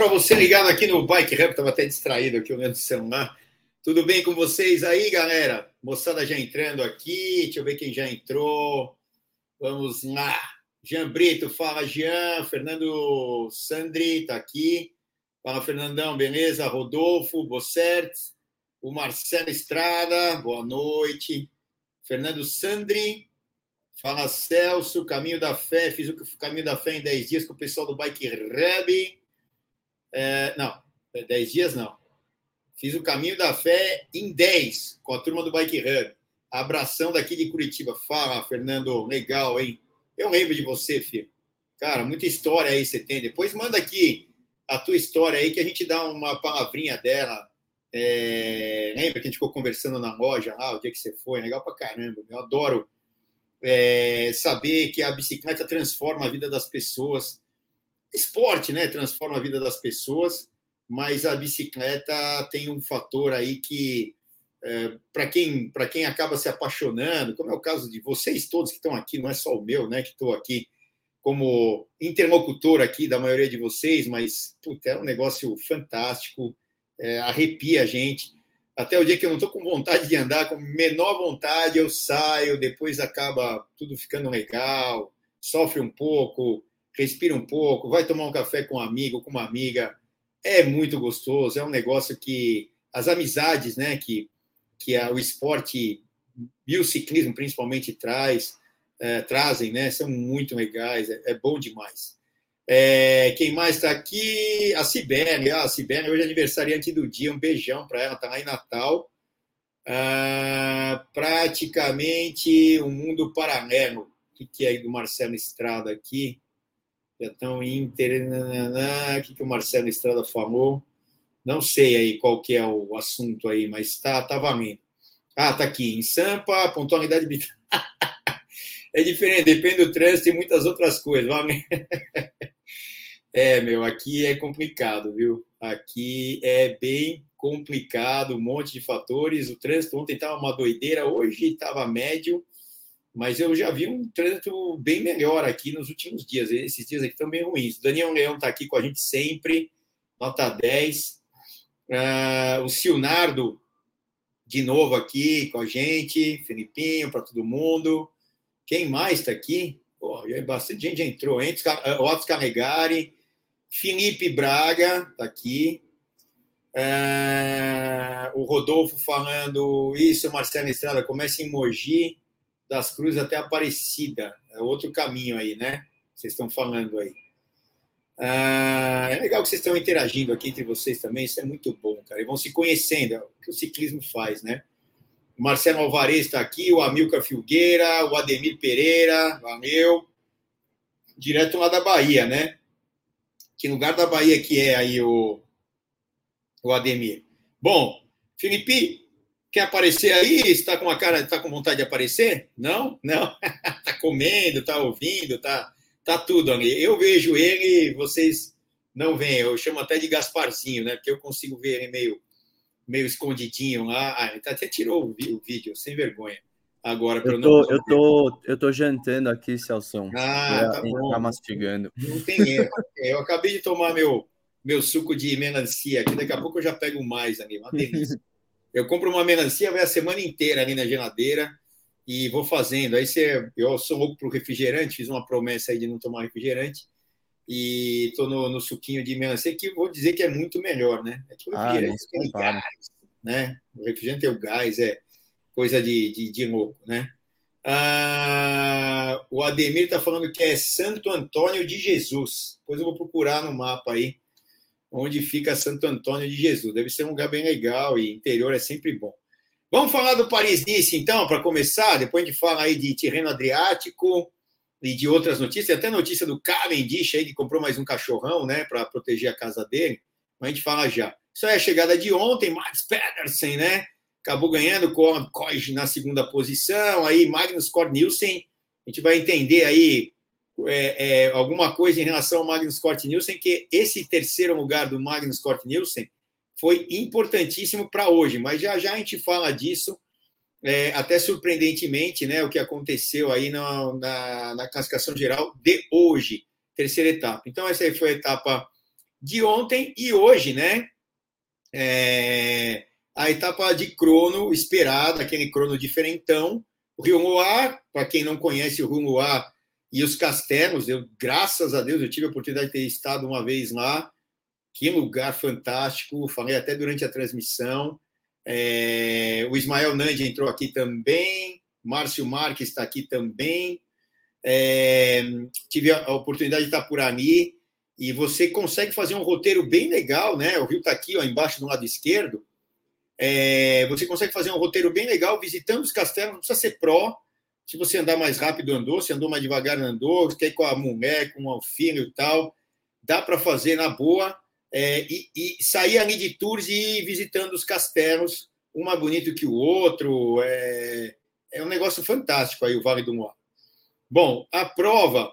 Para você ligado aqui no Bike Rap, estava até distraído aqui olhando o celular. Tudo bem com vocês aí, galera? Moçada já entrando aqui, deixa eu ver quem já entrou. Vamos lá. Jean Brito, fala Jean. Fernando Sandri está aqui. Fala Fernandão, beleza? Rodolfo, Bossert. O Marcelo Estrada, boa noite. Fernando Sandri, fala Celso, Caminho da Fé. Fiz o Caminho da Fé em 10 dias com o pessoal do Bike Rub. É, não, 10 dias não. Fiz o caminho da fé em 10 com a turma do Bike Hub. Abração daqui de Curitiba. Fala, Fernando. Legal, hein? Eu lembro de você, filho. Cara, muita história aí você tem. Depois manda aqui a tua história aí que a gente dá uma palavrinha dela. É... Lembra que a gente ficou conversando na loja lá, o dia que você foi? Legal pra caramba. Eu adoro é... saber que a bicicleta transforma a vida das pessoas esporte, né? Transforma a vida das pessoas, mas a bicicleta tem um fator aí que, é, para quem, quem acaba se apaixonando, como é o caso de vocês todos que estão aqui, não é só o meu, né? Que estou aqui como interlocutor aqui da maioria de vocês, mas puta, é um negócio fantástico, é, arrepia a gente. Até o dia que eu não estou com vontade de andar, com menor vontade, eu saio, depois acaba tudo ficando legal, sofre um pouco, respira um pouco, vai tomar um café com um amigo, com uma amiga. É muito gostoso, é um negócio que as amizades, né, que, que a, o esporte e o ciclismo principalmente traz, é, trazem, né, são muito legais, é, é bom demais. É, quem mais está aqui? A Sibéria. Ah, a Sibéria hoje é aniversariante do dia. Um beijão para ela, está lá em Natal. Ah, praticamente um mundo paralelo. O que, que é do Marcelo Estrada aqui? Betão Inter, o que, que o Marcelo Estrada falou? Não sei aí qual que é o assunto aí, mas tá, tá valendo. Ah, tá aqui. Em Sampa, pontualidade é diferente, depende do trânsito e muitas outras coisas. É, meu, aqui é complicado, viu? Aqui é bem complicado, um monte de fatores. O trânsito ontem estava uma doideira, hoje estava médio mas eu já vi um trânsito bem melhor aqui nos últimos dias. Esses dias aqui estão bem ruins. O Daniel Leão está aqui com a gente sempre, nota 10. Uh, ah, o Silnardo, de novo aqui com a gente. Felipinho, para todo mundo. Quem mais está aqui? Pô, bastante gente já entrou. Entre, uh, Otto Carregari. Felipe Braga está aqui. Uh, o Rodolfo falando isso, Marcelo Estrada, começa em Mogi das Cruzes até Aparecida. É outro caminho aí, né? Vocês estão falando aí. Ah, é legal que vocês estão interagindo aqui entre vocês também, isso é muito bom, cara. E vão se conhecendo, é o que o ciclismo faz, né? O Marcelo Alvarez está aqui, o Amilcar Filgueira, o Ademir Pereira, valeu. Direto lá da Bahia, né? Que lugar da Bahia que é aí o, o Ademir? Bom, Felipe, Quer aparecer aí? Está com uma cara, está com vontade de aparecer? Não, não. Está comendo, está ouvindo, está tá tudo ali. Eu vejo ele, vocês não veem. Eu chamo até de Gasparzinho, né? Porque eu consigo ver ele meio, meio escondidinho lá. Ah, ele até tirou o vídeo, sem vergonha. Agora, eu tô, não... eu tô, eu tô jantando aqui, Celso. Ah, tá bom. Tá mastigando. Não tem erro. Eu acabei de tomar meu, meu suco de melancia aqui. Daqui a pouco eu já pego mais ali. Uma delícia. Eu compro uma melancia, vai a semana inteira ali na geladeira e vou fazendo. Aí você, eu sou louco pro refrigerante, fiz uma promessa aí de não tomar refrigerante e tô no, no suquinho de melancia que vou dizer que é muito melhor, né? É que o ah, refrigerante ah, tem gás, né? O refrigerante tem o gás, é coisa de, de, de louco, né? Ah, o Ademir está falando que é Santo Antônio de Jesus. Depois eu vou procurar no mapa aí onde fica Santo Antônio de Jesus. Deve ser um lugar bem legal e interior é sempre bom. Vamos falar do Paris-Nice, então, para começar. Depois a gente fala aí de Tirreno Adriático e de outras notícias. Até notícia do Cavendish aí, que comprou mais um cachorrão, né, para proteger a casa dele. Mas a gente fala já. Isso é a chegada de ontem, Max Pedersen, né? Acabou ganhando com Koij na segunda posição. Aí Magnus Kort Nielsen, a gente vai entender aí é, é, alguma coisa em relação ao Magnus Cort Nielsen, que esse terceiro lugar do Magnus Cort Nielsen foi importantíssimo para hoje, mas já já a gente fala disso, é, até surpreendentemente, né, o que aconteceu aí na, na, na, classificação geral de hoje, terceira etapa. Então, essa aí foi a etapa de ontem e hoje, né? É, a etapa de crono esperada, aquele crono diferentão. O Rio Moá, para quem não conhece o Rio Moá e os castelos, eu, graças a Deus, eu tive a oportunidade de ter estado uma vez lá. Que lugar fantástico, falei até durante a transmissão. É, o Ismael Nandi entrou aqui também, Márcio Marques está aqui também. É, tive a oportunidade de estar por ali e você consegue fazer um roteiro bem legal, né? O rio está aqui, ó, embaixo do lado esquerdo. É, você consegue fazer um roteiro bem legal visitando os castelos, não precisa ser pró. Se você andar mais rápido, andou. Se andou mais devagar, andou. Quer com a mulher, com o filho e tal, dá para fazer na boa. É, e, e, sair ali de tours e ir visitando os castelos, um mais bonito que o outro. É, é um negócio fantástico aí, o Vale do Moá. Bom, a prova,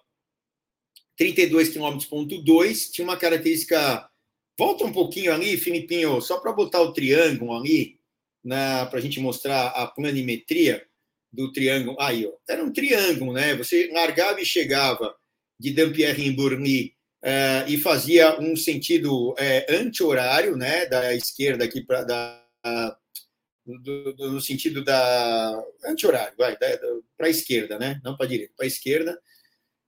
32 km, ponto 2, tinha uma característica. Volta um pouquinho ali, Filipinho, só para botar o triângulo ali, para a gente mostrar a planimetria do triângulo. Aí, ó, era um triângulo, né? Você largava e chegava de Dampierre em Burny uh, e fazia um sentido uh, anti-horário, né? Da esquerda aqui para da do, do, no sentido da anti-horário, vai, para a esquerda, né? Não para direita, para a esquerda.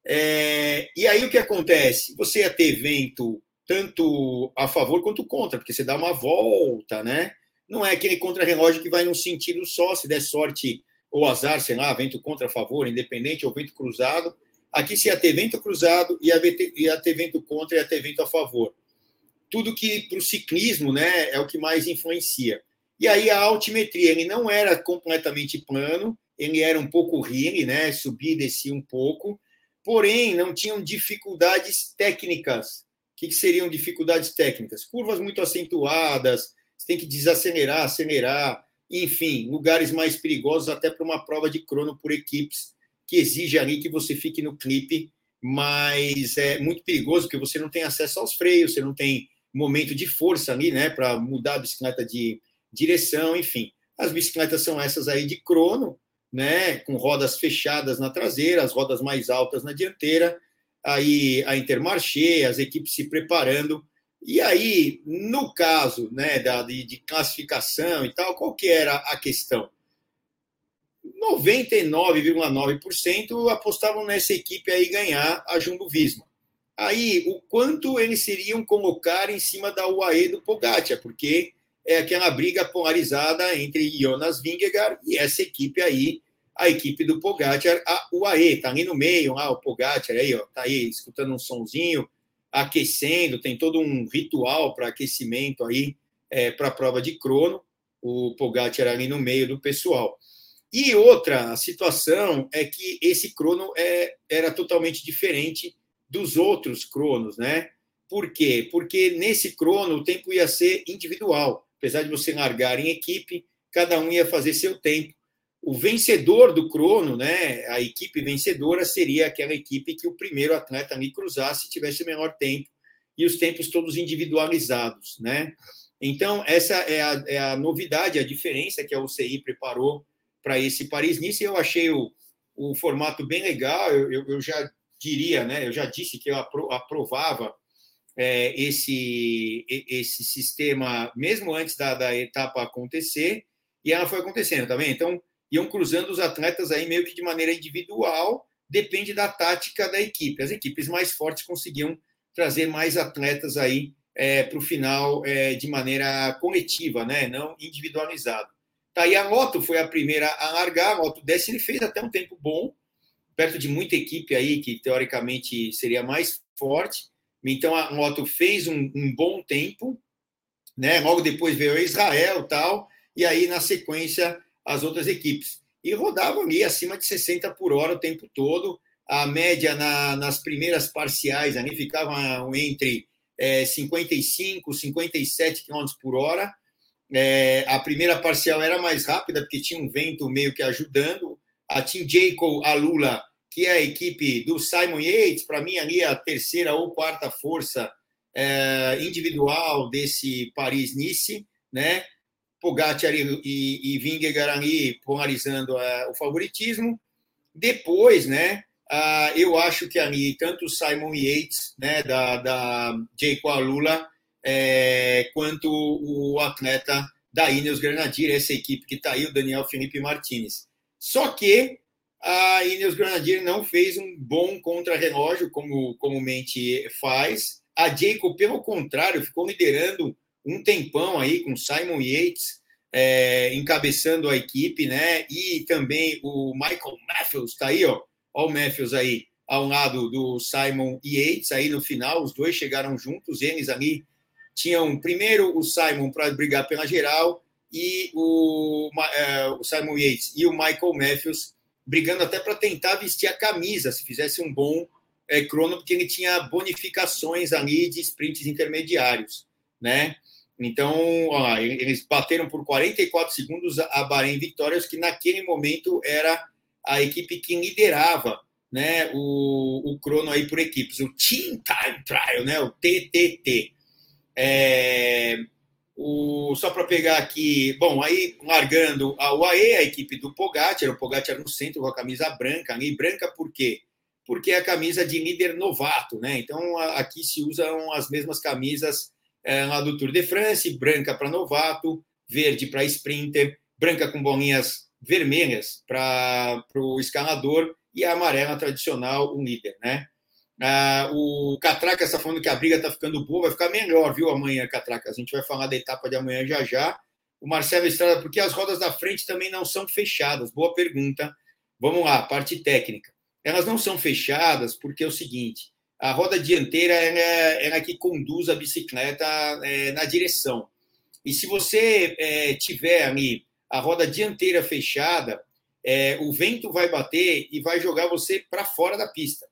É, e aí o que acontece? Você ia ter vento tanto a favor quanto contra, porque você dá uma volta, né? Não é aquele contra-relógio que vai num sentido só, se der sorte ou azar, sei lá, vento contra a favor, independente, ou vento cruzado. Aqui se ia ter vento cruzado, ia ter, ia ter vento contra, ia ter vento a favor. Tudo que para o ciclismo né, é o que mais influencia. E aí a altimetria, ele não era completamente plano, ele era um pouco rile, né? Subia e descia um pouco, porém não tinham dificuldades técnicas. O que, seriam dificuldades técnicas? Curvas muito acentuadas, você tem que desacelerar, acelerar, enfim, lugares mais perigosos até para uma prova de crono por equipes, que exige ali que você fique no clipe, mas é muito perigoso porque você não tem acesso aos freios, você não tem momento de força ali, né, para mudar a bicicleta de, direção, enfim. As bicicletas são essas aí de crono, né, com rodas fechadas na traseira, as rodas mais altas na dianteira, aí a Intermarché, as equipes se preparando. E aí, no caso né, da, de, de classificação e tal, qual que era a questão? 99,9% apostavam nessa equipe aí ganhar a Jumbo Visma. Aí, o quanto eles seriam colocar em cima da UAE do Pogacar, porque é aquela briga polarizada entre Jonas Vingegaard e essa equipe aí, a equipe do Pogacar, a UAE, tá ali no meio, lá, o Pogacar aí, ó, tá aí escutando um sonzinho, aquecendo, tem todo um ritual para aquecimento aí é, para a prova de crono, o Pogacar ali no meio do pessoal. E outra situação é que esse crono é, era totalmente diferente dos outros cronos, né? Por quê? Porque nesse crono o tempo ia ser individual apesar de você largar em equipe, cada um ia fazer seu tempo. O vencedor do crono, né, a equipe vencedora, seria aquela equipe que o primeiro atleta ali cruzasse tivesse o menor tempo, e os tempos todos individualizados. Né? Então, essa é a, é a novidade, a diferença que a UCI preparou para esse Paris-Nice. Eu achei o, o formato bem legal, eu, eu, eu já diria, né, eu já disse que eu aprovava é, esse, esse sistema, mesmo antes da, da etapa acontecer, e ela foi acontecendo, tá vendo? Então, iam cruzando os atletas aí meio que de maneira individual, depende da tática da equipe. As equipes mais fortes conseguiam trazer mais atletas aí é, para o final é, de maneira coletiva, né? não individualizado. Tá, e a Moto foi a primeira a largar, a Moto desce, ele fez até um tempo bom, perto de muita equipe aí que teoricamente seria mais forte, então a moto fez um, um bom tempo, né? Logo depois veio Israel tal, e aí na sequência as outras equipes. E rodavam ali acima de 60 por hora o tempo todo. A média na, nas primeiras parciais ali ficava entre é, 55, 57 km por hora. É, a primeira parcial era mais rápida, porque tinha um vento meio que ajudando. A Team Jacob Alula que é a equipe do Simon Yates, para mim ali a terceira ou quarta força é, individual desse Paris-Nice, né? Pogacar e, e, e Vingegaard ali polarizando é, o favoritismo. Depois, né, uh, eu acho que ali, tanto o Simon Yates, né, da, da Jake Alula, é, quanto o atleta da Ineos Grenadier, essa equipe que está aí, o Daniel Felipe Martinez. Só que a Ineos Grenadier não fez um bom contra-relógio, como comumente faz. A Jacob, pelo contrário, ficou liderando um tempão aí com Simon Yates é, encabeçando a equipe, né? E também o Michael Matthews está aí, ó. Ó o Matthews aí ao lado do Simon Yates aí no final, os dois chegaram juntos, eles ali tinham primeiro o Simon para brigar pela geral e o, é, o Simon Yates e o Michael Matthews brigando até para tentar vestir a camisa, se fizesse um bom é, crono, porque ele tinha bonificações ali de sprints intermediários, né? Então, eles bateram por 44 segundos a Bahrein Vitórias, que naquele momento era a equipe que liderava né, o, o crono aí por equipes, o Team Time Trial, né, o TTT. É, o, só para pegar aqui, bom, aí largando a UAE, a equipe do Pogacar, o Pogacar no centro com a camisa branca, e branca por quê? Porque é a camisa de líder novato, né? Então aqui se usam as mesmas camisas é, lá do Tour de France, branca para novato, verde para sprinter, branca com bolinhas vermelhas para o escalador e a amarela tradicional, o líder, né? Ah, o Catraca está falando que a briga está ficando boa, vai ficar melhor, viu, amanhã, Catraca? A gente vai falar da etapa de amanhã já já. O Marcelo Estrada, porque as rodas da frente também não são fechadas? Boa pergunta. Vamos lá, parte técnica. Elas não são fechadas porque é o seguinte: a roda dianteira é, é a que conduz a bicicleta é, na direção. E se você é, tiver ali a roda dianteira fechada, é, o vento vai bater e vai jogar você para fora da pista.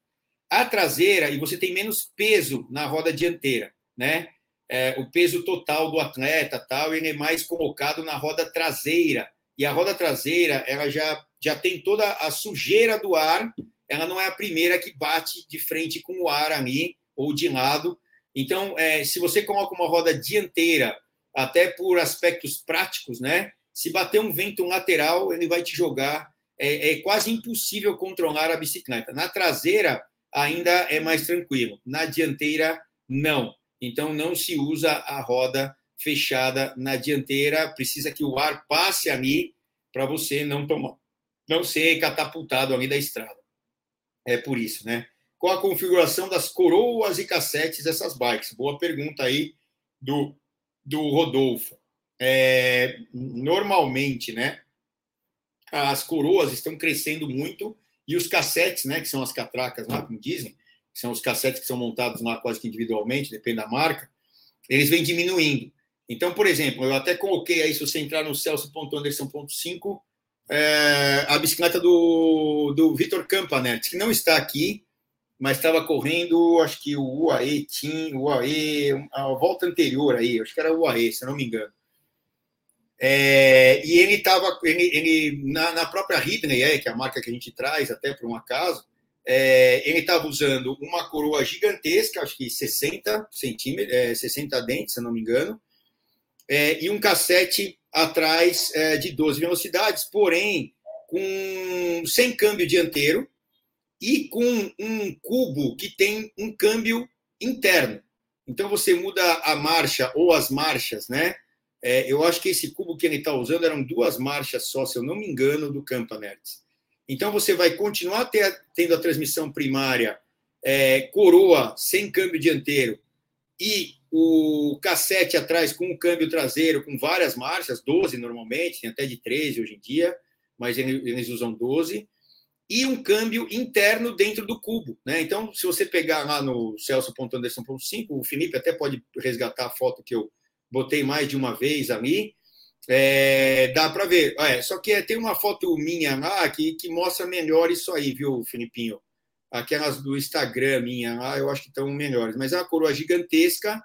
A traseira, e você tem menos peso na roda dianteira, né? É, o peso total do atleta, tal, ele é mais colocado na roda traseira. E a roda traseira, ela já, já tem toda a sujeira do ar ela não é a primeira que bate de frente com o ar ali ou de lado. Então, é, se você coloca uma roda dianteira, até por aspectos práticos, né? Se bater um vento lateral, ele vai te jogar. É, é quase impossível controlar a bicicleta. Na traseira, ainda é mais tranquilo. Na dianteira, não. Então, não se usa a roda fechada na dianteira. Precisa que o ar passe ali para você não tomar, não ser catapultado ali da estrada é por isso, né? Qual a configuração das coroas e cassetes dessas bikes? Boa pergunta aí do, do Rodolfo. É, normalmente, né? As coroas estão crescendo muito e os cassetes, né? Que são as catracas lá, como dizem, são os cassetes que são montados lá quase que individualmente, depende da marca, eles vêm diminuindo. Então, por exemplo, eu até coloquei aí, se você entrar no celso.anderson.5, é, a bicicleta do, do Vitor Campanet, que não está aqui, mas estava correndo, acho que o UAE Team, UAE, a volta anterior aí, acho que era o UAE, se não me engano. É, e ele estava, ele, ele, na, na própria Ridley, é, que é a marca que a gente traz, até por um acaso, é, ele estava usando uma coroa gigantesca, acho que 60 centímetros, é, 60 dentes, se não me engano, é, e um cassete atrás é, de 12 velocidades, porém com sem câmbio dianteiro e com um cubo que tem um câmbio interno. Então você muda a marcha ou as marchas, né? É, eu acho que esse cubo que ele está usando eram duas marchas só, se eu não me engano, do Campanertz. Então você vai continuar ter, tendo a transmissão primária é, coroa sem câmbio dianteiro e o cassete atrás com o câmbio traseiro com várias marchas, 12 normalmente, tem até de 13 hoje em dia, mas eles usam 12, e um câmbio interno dentro do cubo. Né? Então, se você pegar lá no celso.anderson.5, o Felipe até pode resgatar a foto que eu botei mais de uma vez ali, é, dá para ver. É, só que tem uma foto minha lá que, que mostra melhor isso aí, viu, Filipinho? Aquelas do Instagram minha lá, eu acho que estão melhores. Mas é uma coroa gigantesca,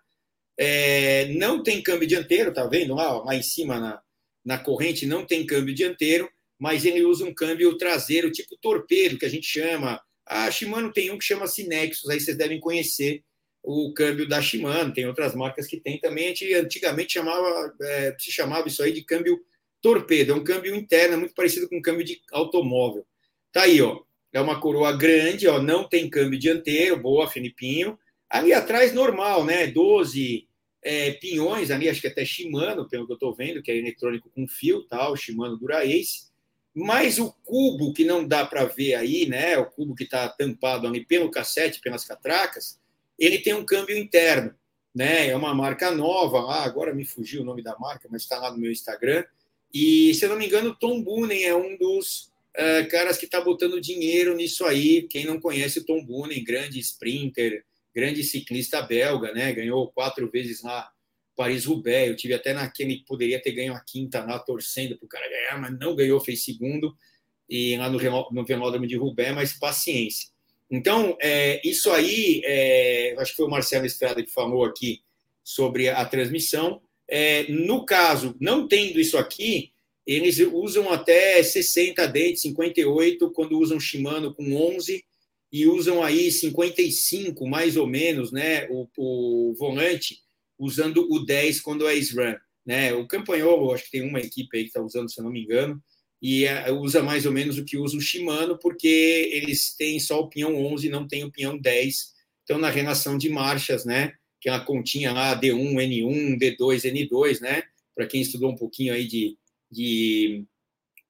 é, não tem câmbio dianteiro, tá vendo lá, lá em cima na, na corrente não tem câmbio dianteiro, mas ele usa um câmbio traseiro, tipo torpedo, que a gente chama. A Shimano tem um que chama-se aí vocês devem conhecer o câmbio da Shimano, tem outras marcas que tem também. A gente antigamente chamava, é, se chamava isso aí de câmbio torpedo, é um câmbio interno, é muito parecido com um câmbio de automóvel. Tá aí, ó. é uma coroa grande, ó, não tem câmbio dianteiro, boa, Filipinho. Ali atrás, normal, né? 12 é, pinhões ali, acho que até Shimano, pelo que eu estou vendo, que é eletrônico com fio, tal, Shimano Dura Ace. Mas o cubo que não dá para ver aí, né? O cubo que está tampado ali pelo cassete, pelas catracas, ele tem um câmbio interno, né? É uma marca nova lá, agora me fugiu o nome da marca, mas está lá no meu Instagram. E, se eu não me engano, Tom Boonen é um dos uh, caras que está botando dinheiro nisso aí. Quem não conhece o Tom Boonen, grande sprinter, grande ciclista belga, né? Ganhou quatro vezes lá Paris-Roubaix. Eu tive até naquele poderia ter ganho a quinta lá torcendo para o cara ganhar, mas não ganhou, fez segundo e lá no, no velódromo de Roubaix, mas paciência. Então, é, isso aí, é, acho que foi o Marcelo Estrada que falou aqui sobre a transmissão. É, no caso, não tendo isso aqui, eles usam até 60 dentes, 58, quando usam Shimano com 11, e usam aí 55, mais ou menos, né, o, o volante, usando o 10 quando é SRAM. Né? O Campanholo, acho que tem uma equipe aí que está usando, se eu não me engano, e é, usa mais ou menos o que usa o Shimano, porque eles têm só o pinhão 11, não tem o pinhão 10. Então, na relação de marchas, né, que é uma continha lá, D1, N1, D2, N2, né, para quem estudou um pouquinho aí de, de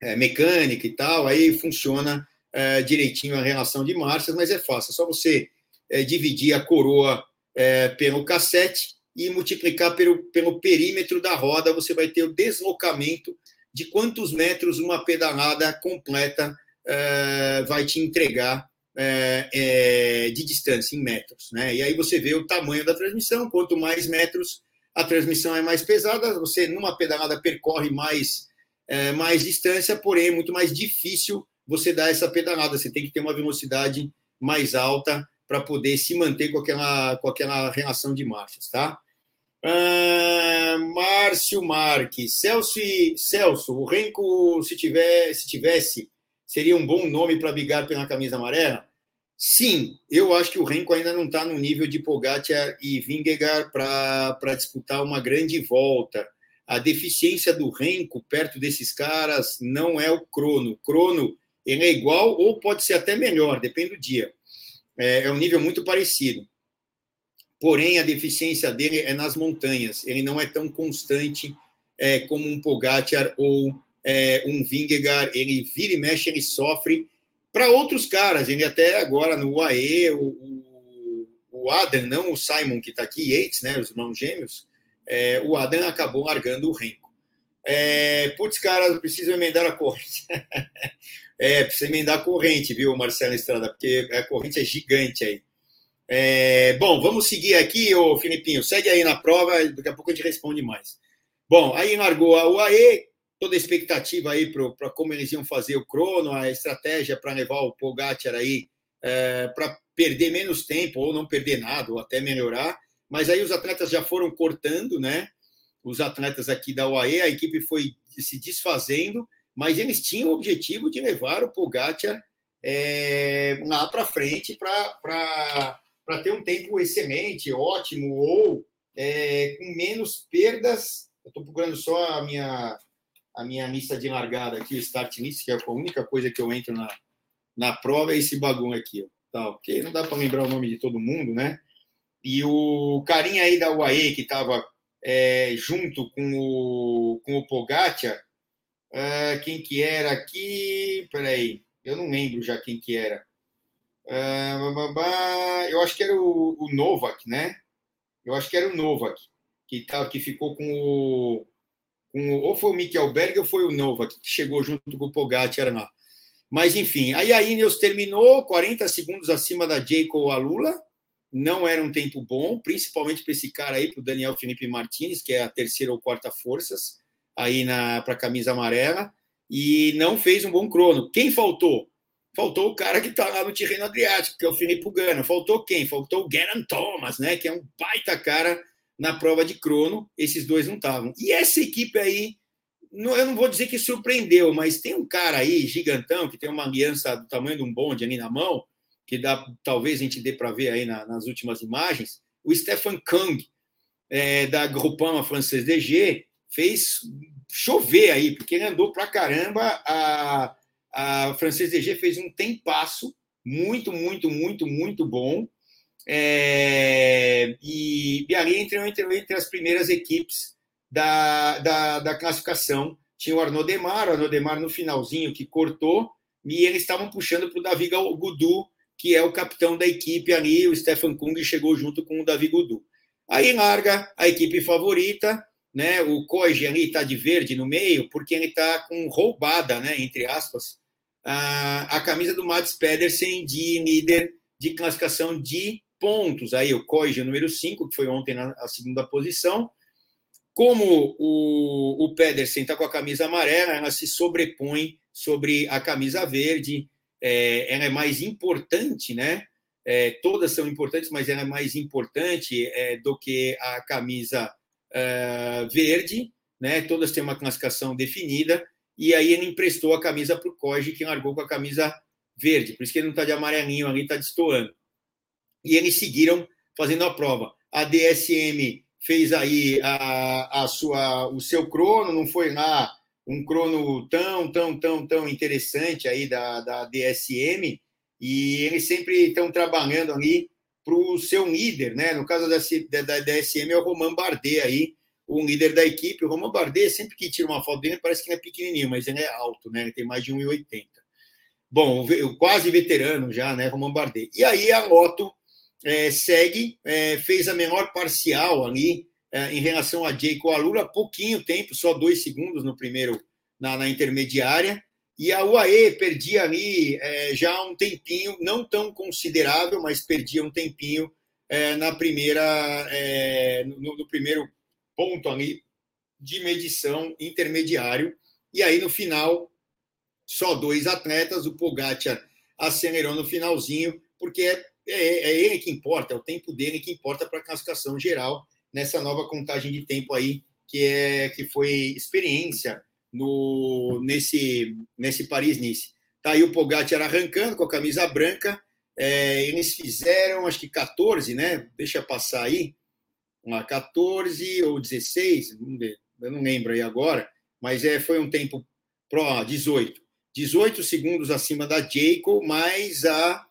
é, mecânica e tal, aí funciona é, direitinho a relação de marchas, mas é fácil, é só você é, dividir a coroa é, pelo cassete e multiplicar pelo, pelo perímetro da roda, você vai ter o deslocamento de quantos metros uma pedalada completa é, vai te entregar é, é, de distância em metros. Né? E aí você vê o tamanho da transmissão, quanto mais metros a transmissão é mais pesada, você numa pedalada percorre mais, mais distância, porém é muito mais difícil você dar essa pedalada, você tem que ter uma velocidade mais alta para poder se manter com aquela, com aquela relação de marchas, tá? Ah, Márcio Marques, Celso, e, Celso, o Renko, se, tiver, se tivesse, seria um bom nome para brigar pela camisa amarela? Sim, eu acho que o Renko ainda não está no nível de Pogacar e Vingegaard para disputar uma grande volta. A deficiência do Renko perto desses caras não é o crono. O crono ele é igual ou pode ser até melhor, depende do dia. É, é um nível muito parecido porém a deficiência dele é nas montanhas. Ele não é tão constante é, como um Pogacar ou é, um Vingegaard. Ele vira e mexe, ele sofre. Para outros caras, ele até agora no UAE, o, o, Adam, não o Simon que está aqui, Yates, né, os irmãos gêmeos, é, o Adam acabou largando o Renko. É, putz, cara, preciso emendar a corrente. é, precisa emendar a corrente, viu, Marcelo Estrada, porque a corrente é gigante aí. É, bom, vamos seguir aqui, ô Filipinho. Segue aí na prova, daqui a pouco a gente responde mais. Bom, aí largou a UAE, toda a expectativa aí para como eles iam fazer o crono, a estratégia para levar o Pogacar aí é, para perder menos tempo, ou não perder nada, ou até melhorar. Mas aí os atletas já foram cortando, né? Os atletas aqui da UAE, a equipe foi se desfazendo, mas eles tinham o objetivo de levar o Pogacar é, lá para frente para ter um tempo excelente, ótimo, ou é, com menos perdas. Eu estou procurando só a minha, a minha lista de largada aqui, o start list, que é a única coisa que eu entro na, na prova, é esse bagulho aqui. Ó, tá, porque não dá para lembrar o nome de todo mundo, né? E o carinha aí da UAE, que estava é, junto com o, com o Pogacar, é, quem que era aqui? Peraí, eu não lembro já quem que era. Uh, eu acho que era o, o, Novak, né? Eu acho que era o Novak, que, tá, que ficou com o, com o. Ou foi o Mikkelberg ou foi o Novak, que chegou junto com o Pogacar lá. Mas, enfim, aí a Ineos terminou 40 segundos acima da Jacob Alula. Não era um tempo bom, principalmente para esse cara aí, para o Daniel Felipe Martinez, que é a terceira ou quarta forças aí para a camisa amarela. E não fez um bom crono. Quem faltou? faltou o cara que está lá no Tirreno Adriático, que é o Filipe Gana. Faltou quem? Faltou o Geran Thomas, né? Que é um baita cara na prova de crono. Esses dois não estavam. E essa equipe aí, eu não vou dizer que surpreendeu, mas tem um cara aí gigantão que tem uma aliança do tamanho de um bonde ali na mão, que dá, talvez a gente dê para ver aí na, nas últimas imagens. O Stefan Kang, é, da Groupama Francês DG, fez chover aí, porque ele andou para caramba a a Francês DG fez um tempasso muito, muito, muito, muito bom. É, e, e ali entrou entre, entre, as primeiras equipes da, da, da, classificação. Tinha o Arnaud Demar, o Arnaud Demar no finalzinho que cortou, e eles estavam puxando para o Davi Gudu, que é o capitão da equipe ali. O Stefan Kung chegou junto com o Davi Gudu. Aí larga a equipe favorita, né? O Koji ali está de verde no meio, porque ele está com roubada, né? Entre aspas, a, a camisa do Mads Pedersen de líder de classificação de pontos. Aí o Koji, número 5, que foi ontem na segunda posição. Como o, o Pedersen está com a camisa amarela, ela se sobrepõe sobre a camisa verde. É, ela é mais importante, né? É, todas são importantes, mas ela é mais importante é, do que a camisa é, verde, né? Todas têm uma classificação definida. E aí ele emprestou a camisa para o Koji, que largou com a camisa verde. Por isso que ele não está de amarelinho ali, está destoando e eles seguiram fazendo a prova. A DSM fez aí a, a sua, o seu crono, não foi lá um crono tão, tão, tão, tão interessante aí da, da DSM, e eles sempre estão trabalhando ali para o seu líder, né? No caso da, da, da DSM é o Roman Bardet aí, o líder da equipe. O Roman Bardet, sempre que tira uma foto dele, parece que ele é pequenininho, mas ele é alto, né? Ele tem mais de 1,80. Bom, quase veterano já, né? Roman Bardet. E aí a Loto é, segue, é, fez a menor parcial ali é, em relação a Jayco Alula, pouquinho tempo, só dois segundos no primeiro, na, na intermediária, e a UAE perdia ali é, já um tempinho, não tão considerável, mas perdia um tempinho é, na primeira, é, no, no primeiro ponto ali de medição intermediário, e aí no final só dois atletas, o Pogacar acelerou no finalzinho, porque é é, é ele que importa, é o tempo dele que importa para a classificação geral nessa nova contagem de tempo aí, que, é, que foi experiência no, nesse, nesse Paris-Nice. Tá aí o Pogacar arrancando com a camisa branca, é, eles fizeram acho que 14, né? Deixa passar aí, uma 14 ou 16, eu não lembro aí agora, mas é, foi um tempo pro 18. 18 segundos acima da Jayco, mais a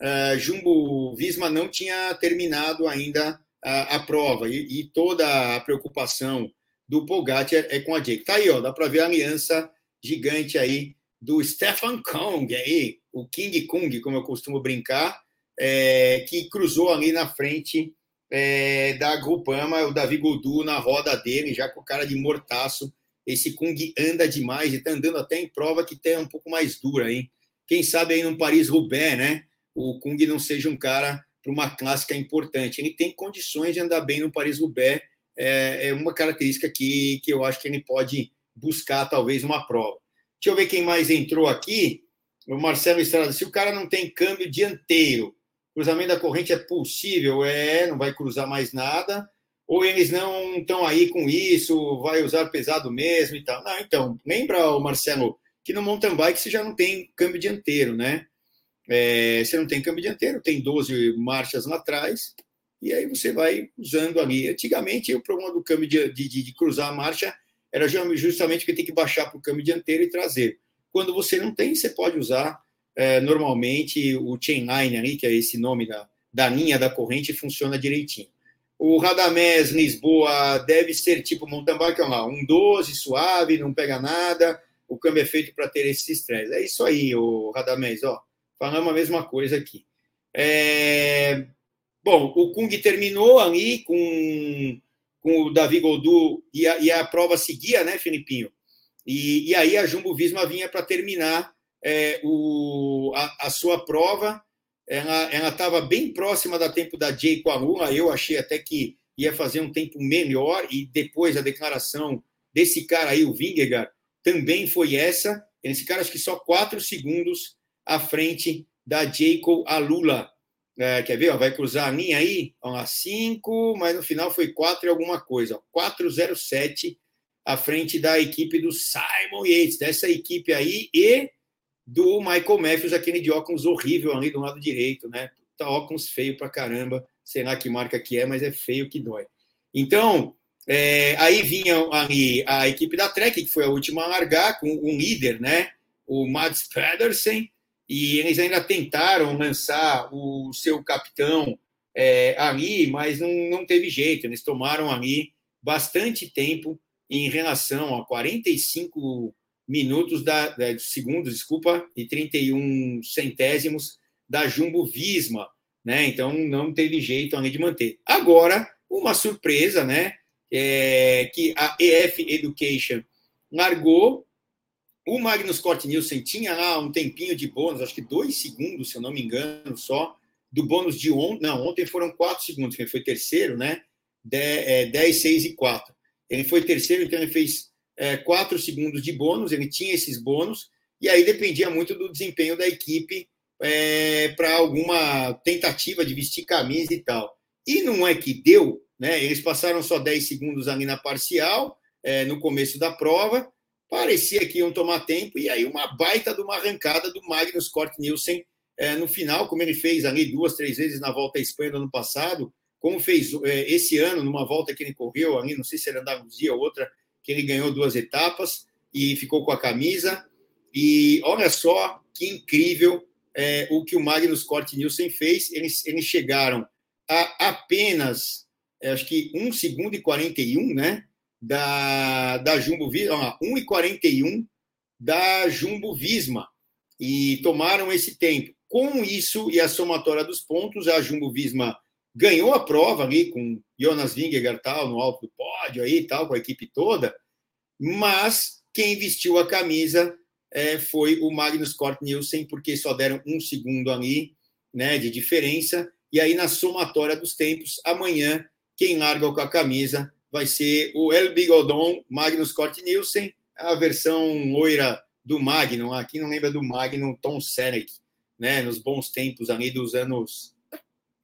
uh, Jumbo Visma não tinha terminado ainda a, a prova e, e, toda a preocupação do Pogacar é com a Jake. Tá aí, ó, dá para ver a aliança gigante aí do Stefan Kong, aí, o King Kong, como eu costumo brincar, é, que cruzou ali na frente é, da Grupama, o Davi Godu na roda dele, já com cara de mortaço. Esse Kung anda demais e está andando até em prova que tem um pouco mais dura, hein? Quem sabe aí no Paris-Roubaix, né? o Kung não seja um cara para uma clássica importante. Ele tem condições de andar bem no Paris-Roubaix, é, é, uma característica que, que eu acho que ele pode buscar, talvez, uma prova. Deixa eu ver quem mais entrou aqui. O Marcelo Estrada. Se o cara não tem câmbio dianteiro, cruzamento da corrente é possível? É, não vai cruzar mais nada. Ou eles não estão aí com isso, vai usar pesado mesmo e tal. Não, então, lembra, o Marcelo, que no mountain bike você já não tem câmbio dianteiro, né? É, você não tem câmbio dianteiro, tem 12 marchas lá atrás, e aí você vai usando ali. Antigamente, o problema do câmbio de, de, de cruzar a marcha era justamente que tem que baixar para o câmbio dianteiro e traseiro. Quando você não tem, você pode usar é, normalmente o chainline ali, que é esse nome da, da linha da corrente, funciona direitinho. O Radamés Lisboa deve ser tipo mountain bike, lá, um 12, suave, não pega nada, o câmbio é feito para ter esse estresse. É isso aí, o Radamés, ó falamos a mesma coisa aqui. É... Bom, o Kung terminou ali com, com o Davi Goldu e a, e a prova seguia, né, Filipinho? E, e aí a Jumbo Visma vinha para terminar é, o, a, a, sua prova. Ela estava bem próxima da tempo da Jay Alula. Eu achei até que ia fazer um tempo melhor. E depois a declaração desse cara aí, o Vingegaard, também foi essa. Esse cara, acho que só quatro segundos à frente da Jacob Alula. É, quer ver? Ó, vai cruzar a linha aí? Ó, a 5, mas no final foi 4 e alguma coisa. 407 à frente da equipe do Simon Yates, dessa equipe aí, e do Michael Matthews, aquele de óculos horrível ali do lado direito, né? Tá óculos feio pra caramba. Sei lá que marca que é, mas é feio que dói. Então, é, aí vinha ali a equipe da Trek, que foi a última a largar, com um líder, né? o Mads Pedersen, e eles ainda tentaram lançar o seu capitão é, ali, mas não, não teve jeito. Eles tomaram ali bastante tempo em relação a 45 minutos da, da segundos, desculpa, e 31 centésimos da Jumbo Visma, né? Então não teve jeito ali de manter. Agora, uma surpresa, né? É, que a EF Education largou. O Magnus Cort Nielsen tinha lá um tempinho de bônus, acho que dois segundos, se eu não me engano, só, do bônus de ontem. Não, ontem foram quatro segundos, ele foi terceiro, né? 10, 6 é, e 4. Ele foi terceiro, então ele fez é, quatro segundos de bônus, ele tinha esses bônus, e aí dependia muito do desempenho da equipe é, para alguma tentativa de vestir camisa e tal. E não é que deu, né? Eles passaram só 10 segundos ali na parcial, é, no começo da prova, parecia que iam tomar tempo, e aí uma baita de uma arrancada do Magnus Cort Nielsen é, no final, como ele fez ali duas, três vezes na volta à Espanha do ano passado, como fez é, esse ano, numa volta que ele correu ali, não sei se era Andaluzia ou outra, que ele ganhou duas etapas e ficou com a camisa. E olha só que incrível é, o que o Magnus Cort Nielsen fez. Eles, eles chegaram a apenas, é, acho que 1 segundo e 41, né? Da, da Jumbo Visma, 1 e 41 da Jumbo Visma. E tomaram esse tempo. Com isso e a somatória dos pontos, a Jumbo Visma ganhou a prova ali com Jonas Vingegaard tal, no alto do pódio aí tal, com a equipe toda, mas quem vestiu a camisa é, foi o Magnus Cort Nielsen, porque só deram um segundo ali né, de diferença, e aí na somatória dos tempos, amanhã, quem larga com a camisa vai ser o El Bigodon Magnus Cort Nielsen, a versão loira do Magnum, aqui não lembra do Magnum Tom Selleck, né, nos bons tempos ali dos anos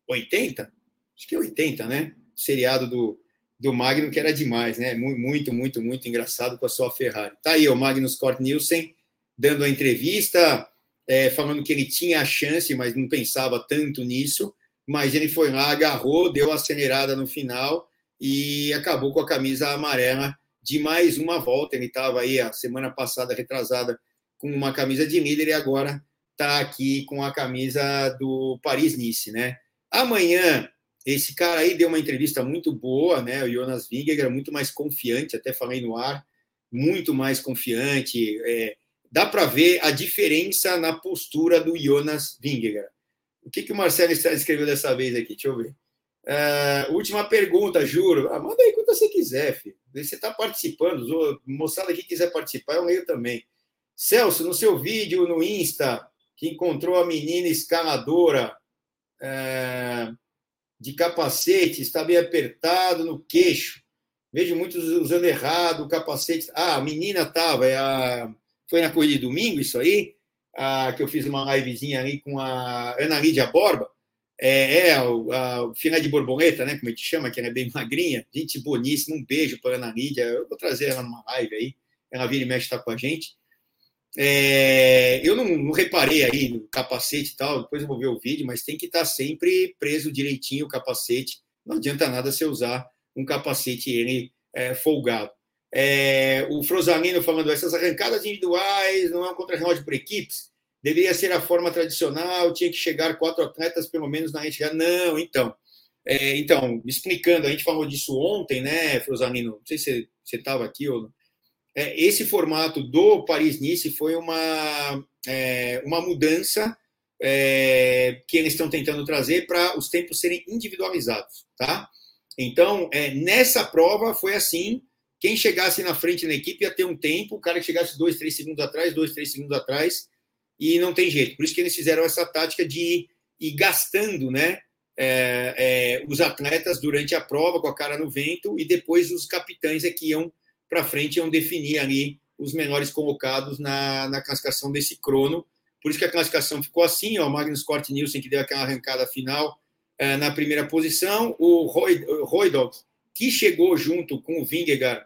80, acho que 80, né? seriado do, do Magno, que era demais, né? Muito, muito, muito engraçado com a sua Ferrari. Tá aí o Magnus Cort Nielsen dando a entrevista, é, falando que ele tinha a chance, mas não pensava tanto nisso. Mas ele foi lá, agarrou, deu acelerada no final e acabou com a camisa amarela de mais uma volta. Ele estava aí a semana passada, retrasada, com uma camisa de líder e agora está aqui com a camisa do Paris-Nice, né? Amanhã esse cara aí deu uma entrevista muito boa, né? O Jonas Vingegaard, muito mais confiante, até falei no ar, muito mais confiante. É, dá para ver a diferença na postura do Jonas Vingegaard. O que, que o Marcelo escreveu dessa vez aqui? Deixa eu ver. Uh, última pergunta, juro. Ah, manda aí quando você quiser, filho. Você está participando. Moçada que quiser participar, eu leio também. Celso, no seu vídeo no Insta, que encontrou a menina escaladora. Uh, de capacete, está bem apertado no queixo. Vejo muitos usando errado o capacete. Ah, a menina estava, é a... foi na corrida de domingo isso aí, a... que eu fiz uma livezinha ali com a Ana Lídia Borba. É, é a, a de borboleta, né? Como a gente chama, que ela é bem magrinha. Gente boníssima, um beijo para a Ana Lídia. Eu vou trazer ela numa live aí. Ela vira e mexe, está com a gente. É, eu não, não, reparei aí no capacete e tal, depois eu vou ver o vídeo, mas tem que estar tá sempre preso direitinho o capacete. Não adianta nada você usar um capacete ele é, folgado. É, o Frosalino falando essas arrancadas individuais não é um contra-relógio para equipes, deveria ser a forma tradicional, tinha que chegar quatro atletas pelo menos na retirada. Não, então. É, então, explicando, a gente falou disso ontem, né, Frosalino? Não sei se você estava aqui ou é, esse formato do Paris-Nice foi uma, é, uma mudança é, que eles estão tentando trazer para os tempos serem individualizados, tá? Então, é, nessa prova foi assim, quem chegasse na frente na equipe ia ter um tempo, o cara que chegasse dois, três segundos atrás, dois, três segundos atrás, e não tem jeito. Por isso que eles fizeram essa tática de ir gastando, né? É, é, os atletas durante a prova com a cara no vento e depois os capitães é que iam para frente iam definir ali os menores colocados na, na classificação desse crono. Por isso que a classificação ficou assim, ó, Magnus Cort Nielsen, que deu aquela arrancada final é, na primeira posição, o Roydog, que chegou junto com o Vingegaard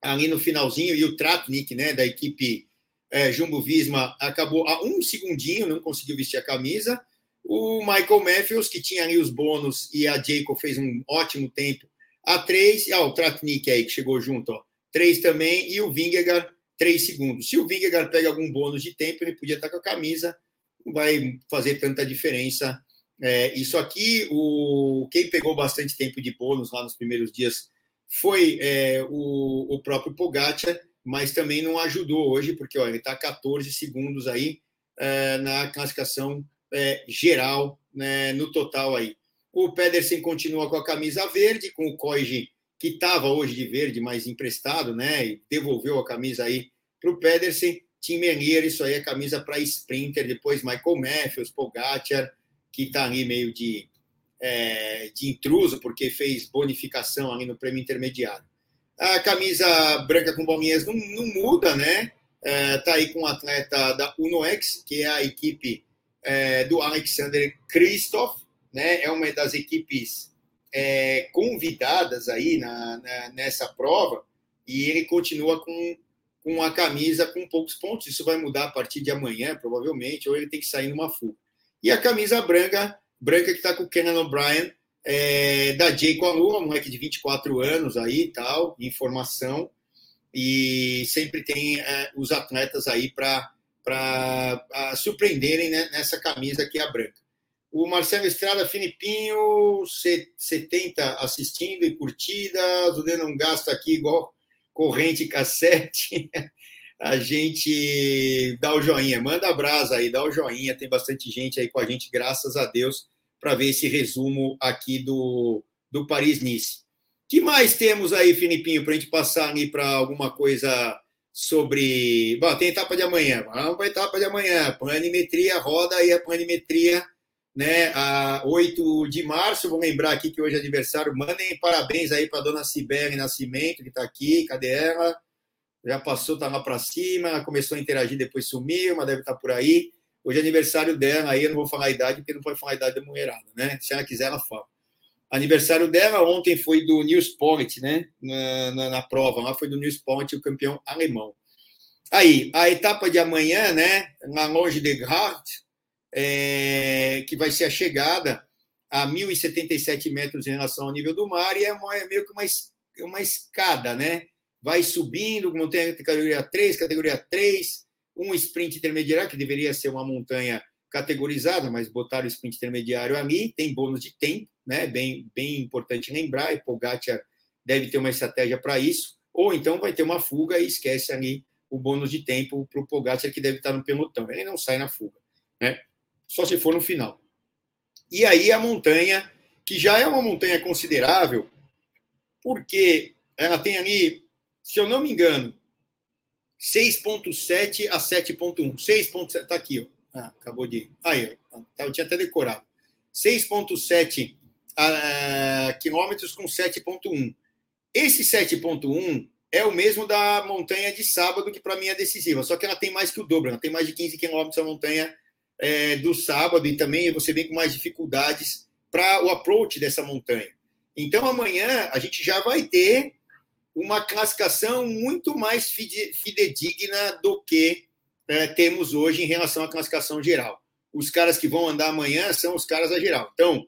ali no finalzinho, e o Tratnik, né, da equipe é, Jumbo Visma, acabou a um segundinho, não conseguiu vestir a camisa. O Michael Matthews, que tinha ali os bônus, e a Jacob fez um ótimo tempo a três. Ah, o Tratnik aí, que chegou junto, ó, três também, e o Vingegaard 3 segundos. Se o Vingegaard pega algum bônus de tempo, ele podia estar com a camisa, não vai fazer tanta diferença. É, isso aqui, o, quem pegou bastante tempo de bônus lá nos primeiros dias foi é, o, o próprio Pogacar, mas também não ajudou hoje, porque ó, ele está 14 segundos aí é, na classificação é, geral, né, no total aí. O Pedersen continua com a camisa verde, com o Koigi que estava hoje de verde, mas emprestado, né? E devolveu a camisa aí para o Pedersen. Tim Merlier, isso aí é camisa para sprinter. Depois Michael Matthews, Pogacar, que está ali meio de, é, de intruso, porque fez bonificação ali no prêmio intermediário. A camisa branca com bolinhas não, não muda, né? Está é, aí com o atleta da UNOX, que é a equipe é, do Alexander Kristoff, né? É uma das equipes é, convidadas aí na, na, nessa prova e ele continua com, com a camisa com poucos pontos. Isso vai mudar a partir de amanhã, provavelmente, ou ele tem que sair numa fuga. E a camisa branca, branca que está com o Kenan O'Brien, é, da Jay Kwalu, um moleque de 24 anos aí e tal, em formação, e sempre tem é, os atletas aí para surpreenderem né, nessa camisa que é a branca. O Marcelo Estrada, Filipinho, 70 assistindo e curtidas. O não gasta aqui igual corrente cassete. A gente dá o joinha, manda a brasa aí, dá o joinha. Tem bastante gente aí com a gente, graças a Deus, para ver esse resumo aqui do, do Paris-Nice. que mais temos aí, Filipinho, para a gente passar ali para alguma coisa sobre. Bom, tem etapa de amanhã. Vamos para a etapa de amanhã. Planimetria, roda aí a planimetria né, a 8 de março, vou lembrar aqui que hoje é aniversário, mandem parabéns aí para dona Cibele Nascimento, que está aqui, cadê ela? Já passou, está lá para cima, começou a interagir, depois sumiu, mas deve estar tá por aí. Hoje é aniversário dela, aí eu não vou falar a idade, porque não pode falar a idade da mulherada, né? Se ela quiser, ela fala. Aniversário dela ontem foi do Newsport, né? Na, na, na prova, lá foi do Newsport, o campeão alemão. Aí, a etapa de amanhã, né? Na longe de Hart, é, que vai ser a chegada a 1.077 metros em relação ao nível do mar, e é, uma, é meio que uma, uma escada, né? Vai subindo, montanha categoria 3, categoria 3, um sprint intermediário, que deveria ser uma montanha categorizada, mas botaram o sprint intermediário ali, tem bônus de tempo, né? Bem, bem importante lembrar, e Pogacar deve ter uma estratégia para isso, ou então vai ter uma fuga e esquece ali o bônus de tempo para o Pogacar, que deve estar no pelotão. Ele não sai na fuga, né? só se for no final. E aí a montanha, que já é uma montanha considerável, porque ela tem ali, se eu não me engano, 6.7 a 7.1. 6.7, tá aqui, ó. Ah, acabou de. Aí, ó. Tá, eu tinha até decorado. 6.7 uh, quilômetros com 7.1. Esse 7.1 é o mesmo da montanha de sábado, que para mim é decisiva, só que ela tem mais que o dobro, ela tem mais de 15 quilômetros a montanha é, do sábado e também você vem com mais dificuldades para o approach dessa montanha. Então, amanhã a gente já vai ter uma classificação muito mais fidedigna do que é, temos hoje em relação à classificação geral. Os caras que vão andar amanhã são os caras da geral. Então,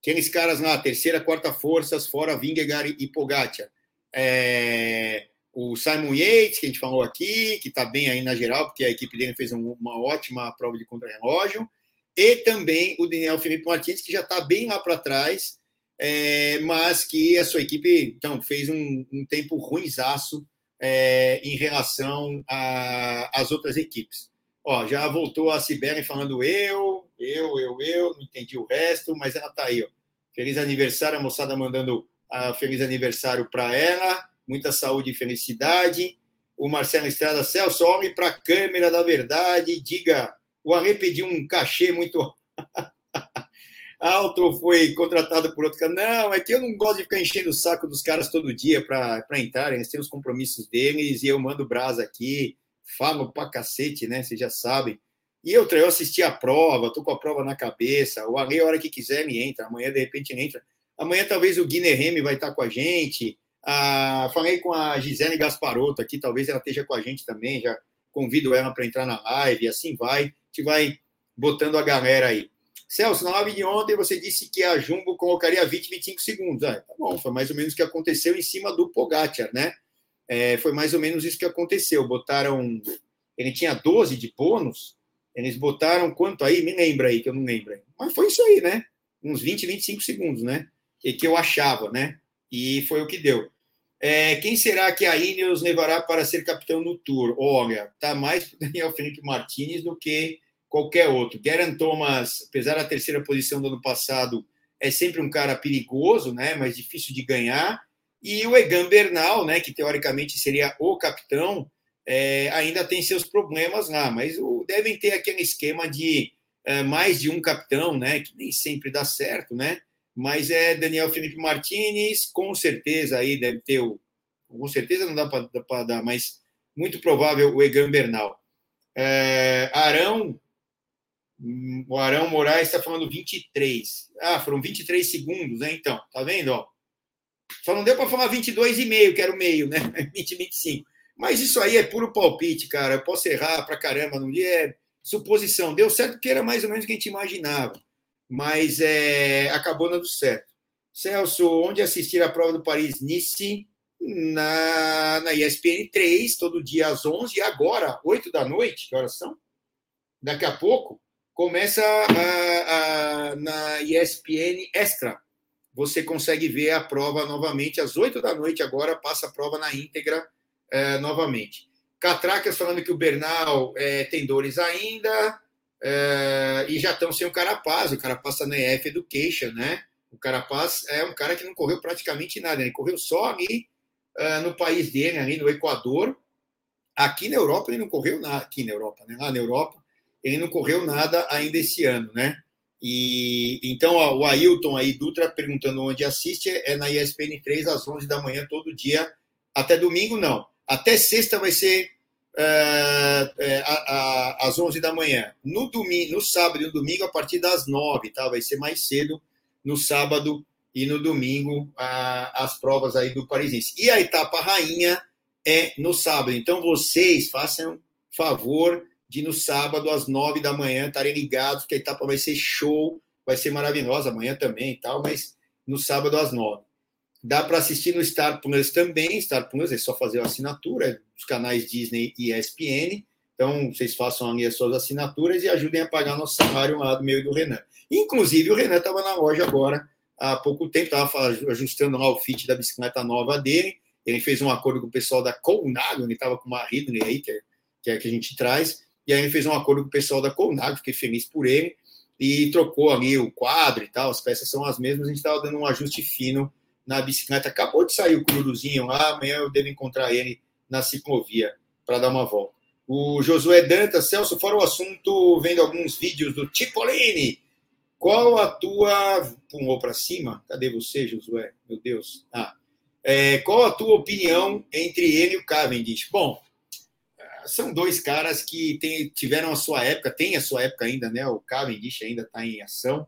aqueles caras lá, terceira, quarta forças, fora Vingegaard e Pogacar. É, o Simon Yates, que a gente falou aqui, que está bem aí na geral, porque a equipe dele fez uma ótima prova de contrarrelógio, e também o Daniel Felipe Martins, que já está bem lá para trás, é, mas que a sua equipe então, fez um, um tempo ruinzaço é, em relação às outras equipes. Ó, já voltou a Sibeli falando eu, eu, eu, eu, não entendi o resto, mas ela está aí. Ó. Feliz aniversário, a moçada mandando uh, feliz aniversário para ela muita saúde e felicidade. O Marcelo Estrada, Celso, olhe para a câmera da verdade, diga, o Arre pediu um cachê muito alto, foi contratado por outro cara. Não, é que eu não gosto de ficar enchendo o saco dos caras todo dia para entrarem, eles têm os compromissos deles, e eu mando brasa aqui, falo pra cacete, né, vocês já sabem. E outra, eu assisti a prova, tô com a prova na cabeça, o Arre, a hora que quiser, me entra, amanhã, de repente, entra. Amanhã, talvez, o Guilherme vai estar com a gente, ah, falei com a Gisele Gasparotto aqui, talvez ela esteja com a gente também, já convido ela para entrar na live, e assim vai, a gente vai botando a galera aí. Celso, na live de ontem você disse que a Jumbo colocaria 20, 25 segundos. Ah, tá bom, foi mais ou menos o que aconteceu em cima do Pogacar, né? É, foi mais ou menos isso que aconteceu. Botaram. Ele tinha 12 de bônus, eles botaram quanto aí? Me lembra aí, que eu não lembro. Mas foi isso aí, né? Uns 20, 25 segundos, né? E que eu achava, né? E foi o que deu. É, quem será que a Ineos levará para ser capitão no Tour? Olha, tá mais para Daniel Felipe Martinez do que qualquer outro. Geraint Thomas, apesar da terceira posição do ano passado, é sempre um cara perigoso, né? Mas difícil de ganhar. E o Egan Bernal, né? Que teoricamente seria o capitão, é, ainda tem seus problemas lá. Mas o, devem ter aquele esquema de é, mais de um capitão, né? Que nem sempre dá certo, né? mas é Daniel Felipe Martinez, com certeza aí deve ter o. Com certeza não dá para dar, mas muito provável o Egan Bernal. É, Arão, o Arão Moraes está falando 23. Ah, foram 23 segundos, né? Então, tá vendo? Ó? Só não deu para falar 22,5, que era o meio, né? 20, 25. Mas isso aí é puro palpite, cara. Eu posso errar para caramba no dia, é suposição. Deu certo porque era mais ou menos o que a gente imaginava mas é, acabou dando certo. Celso, onde assistir a prova do Paris-Nice? Na, na ESPN 3, todo dia às 11, e agora, 8 da noite, que horas são? Daqui a pouco, começa a, a, na ESPN Extra. Você consegue ver a prova novamente às 8 da noite, agora passa a prova na íntegra é, novamente. Catracas falando que o Bernal é, tem dores ainda, é, e já estão sem o Carapaz. O Carapaz está na EF Education, né? O Carapaz é um cara que não correu praticamente nada. Ele correu só ali uh, no país dele, ali no Equador. Aqui na Europa ele não correu nada. Aqui na Europa, né? Lá na Europa ele não correu nada ainda esse ano, né? E então ó, o Ailton aí Dutra perguntando onde assiste é na ESPN 3 às 11 da manhã todo dia até domingo não. Até sexta vai ser é, é, às 11 da manhã. No domingo, no sábado e no domingo, a partir das 9, tá? Vai ser mais cedo no sábado e no domingo a, as provas aí do Parisiense. E a etapa rainha é no sábado. Então vocês façam favor de no sábado às 9 da manhã estarem ligados, que a etapa vai ser show, vai ser maravilhosa amanhã também e tal, mas no sábado às 9. Dá para assistir no Star Plus também. Star Plus é só fazer a assinatura dos canais Disney e ESPN. Então, vocês façam ali as suas assinaturas e ajudem a pagar nosso salário lá do meu e do Renan. Inclusive, o Renan estava na loja agora há pouco tempo, estava ajustando lá o fit da bicicleta nova dele. Ele fez um acordo com o pessoal da Colnago, ele estava com uma Ridley aí, que é, que é que a gente traz. E aí ele fez um acordo com o pessoal da Colnago, fiquei feliz por ele. E trocou ali o quadro e tal, as peças são as mesmas, a gente estava dando um ajuste fino na bicicleta. Acabou de sair o Cururuzinho lá, amanhã eu devo encontrar ele na ciclovia para dar uma volta. O Josué Dantas, Celso, fora o assunto, vendo alguns vídeos do Tipolini. Qual a tua. Pulou para cima? Cadê você, Josué? Meu Deus. Ah. É, qual a tua opinião entre ele e o Cavendish? Bom, são dois caras que tem, tiveram a sua época, tem a sua época ainda, né? O Cavendish ainda está em ação.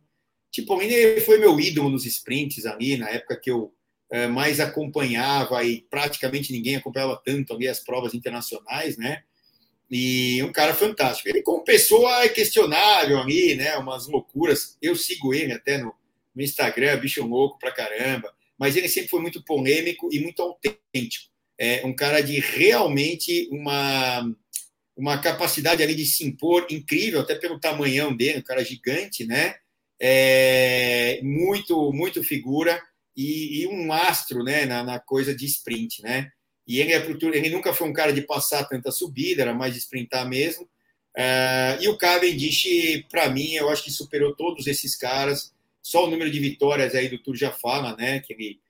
Tipo, ele foi meu ídolo nos sprints ali, na época que eu é, mais acompanhava e praticamente ninguém acompanhava tanto ali as provas internacionais, né? E um cara fantástico. Ele, como pessoa, é questionável ali, né? Umas loucuras. Eu sigo ele até no, no Instagram, bicho louco pra caramba. Mas ele sempre foi muito polêmico e muito autêntico. É um cara de realmente uma, uma capacidade ali de se impor incrível, até pelo tamanhão dele, um cara gigante, né? é, muito, muito figura e, e, um astro né, na, na, coisa de sprint. Né? E ele, é ele nunca foi um cara de passar tanta subida, era mais de sprintar mesmo. É, e o Cavendish, para mim, eu acho que superou todos esses caras. Só o número de vitórias aí do Tour já fala, né? Que ele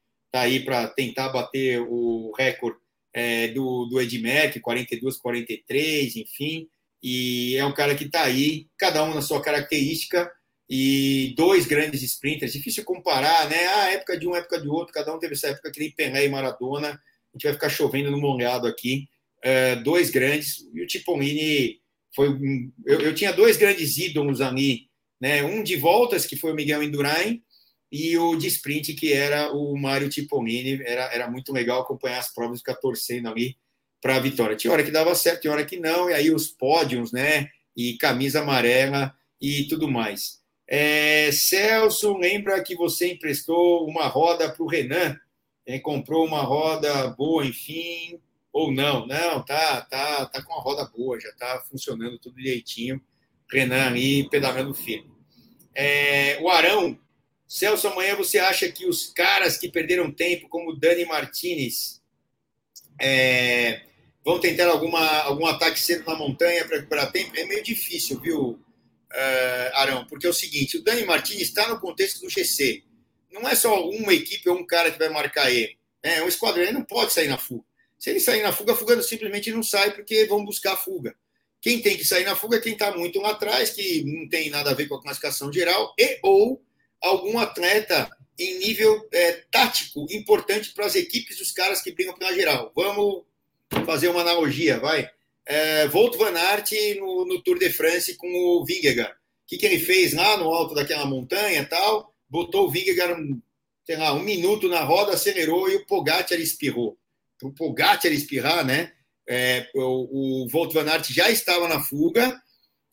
aí para tentar bater o recorde é, do, do Ed Merck, 42, 43, enfim. E é um cara que está aí, cada um na sua característica, e dois grandes sprinters, difícil comparar, né? A época de um, época de outro, cada um teve essa época que nem Pelé e Maradona, a gente vai ficar chovendo no molhado aqui. Uh, dois grandes, e o Tipolini foi. Eu, eu, tinha dois grandes ídolos ali, né? Um de voltas, que foi o Miguel Indurain, e o de sprint, que era o Mário Tipolini. Era, era muito legal acompanhar as provas e ficar torcendo ali para a vitória. Tinha hora que dava certo, tinha hora que não, e aí os pódios, né? E camisa amarela e tudo mais. É, Celso, lembra que você emprestou uma roda para o Renan? É, comprou uma roda boa, enfim. ou não. Não, tá, tá, tá com a roda boa, já tá funcionando tudo direitinho. Renan aí pedalando firme. É, o Arão, Celso, amanhã você acha que os caras que perderam tempo, como Dani Martinez, é, vão tentar alguma, algum ataque cedo na montanha para recuperar tempo? É meio difícil, viu, uh, Arão? Porque é o seguinte: o Dani Martinez está no contexto do GC. Não é só uma equipe ou um cara que vai marcar ele. É um esquadrão, ele não pode sair na fuga. Se ele sair na fuga, a fuga simplesmente não sai porque vão buscar a fuga. Quem tem que sair na fuga é quem está muito lá atrás, que não tem nada a ver com a classificação geral, e ou algum atleta em nível é, tático importante para as equipes dos caras que brigam pela geral. Vamos fazer uma analogia, vai. É, Volt Van Aert no, no, Tour de France com o Vingegaard. O que, que ele fez lá no alto daquela montanha tal? Botou o Vingegaard, um, sei lá, um minuto na roda, acelerou e o Pogacar espirrou. Para o Pogacar espirrar, né? É, o, o Volt Van Aert já estava na fuga,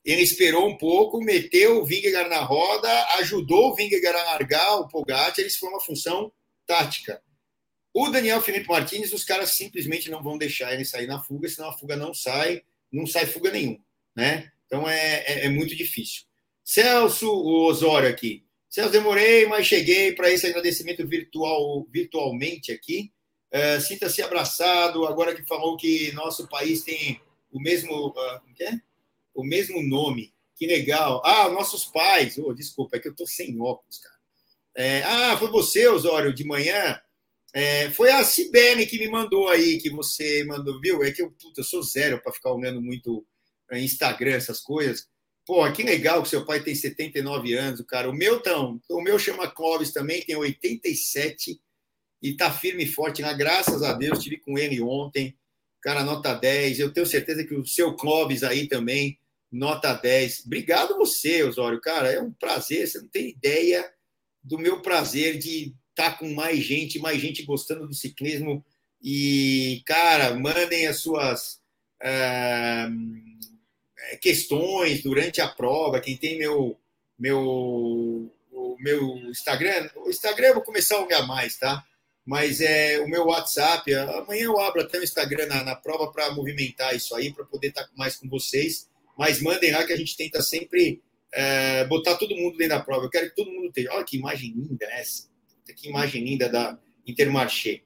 ele esperou um pouco, meteu o Vingegaard na roda, ajudou o Vingegaard a largar o Pogacar, isso foi uma função tática. O Daniel Felipe Martins, os caras simplesmente não vão deixar ele sair na fuga, senão a fuga não sai, não sai fuga nenhuma, né? Então é, é, é muito difícil. Celso, o Osório aqui. Celso, demorei, mas cheguei para esse agradecimento virtual, virtualmente aqui. Uh, Sinta-se abraçado, agora que falou que nosso país tem o mesmo, uh, é? O mesmo nome. Que legal. Ah, nossos pais. Oh, desculpa, é que eu estou sem óculos, cara. É, ah, foi você, Osório, de manhã? É, foi a Cibele que me mandou aí, que você mandou, viu? É que eu, puta, eu sou zero para ficar olhando muito é, Instagram, essas coisas. Pô, que legal que seu pai tem 79 anos, cara. O meu tão, o meu chama Clóvis também, tem 87 e tá firme e forte lá, graças a Deus. Tive com ele ontem, cara, nota 10. Eu tenho certeza que o seu Clóvis aí também, nota 10. Obrigado você, Osório, cara. É um prazer, você não tem ideia do meu prazer de tá com mais gente, mais gente gostando do ciclismo. E, cara, mandem as suas uh, questões durante a prova. Quem tem meu, meu, meu Instagram, o Instagram eu vou começar a olhar mais, tá? Mas é o meu WhatsApp. Amanhã eu abro até o Instagram na, na prova para movimentar isso aí, para poder estar tá mais com vocês. Mas mandem lá que a gente tenta sempre é, botar todo mundo dentro da prova. Eu quero que todo mundo tenha. Olha que imagem linda essa que imagem linda da Intermarché.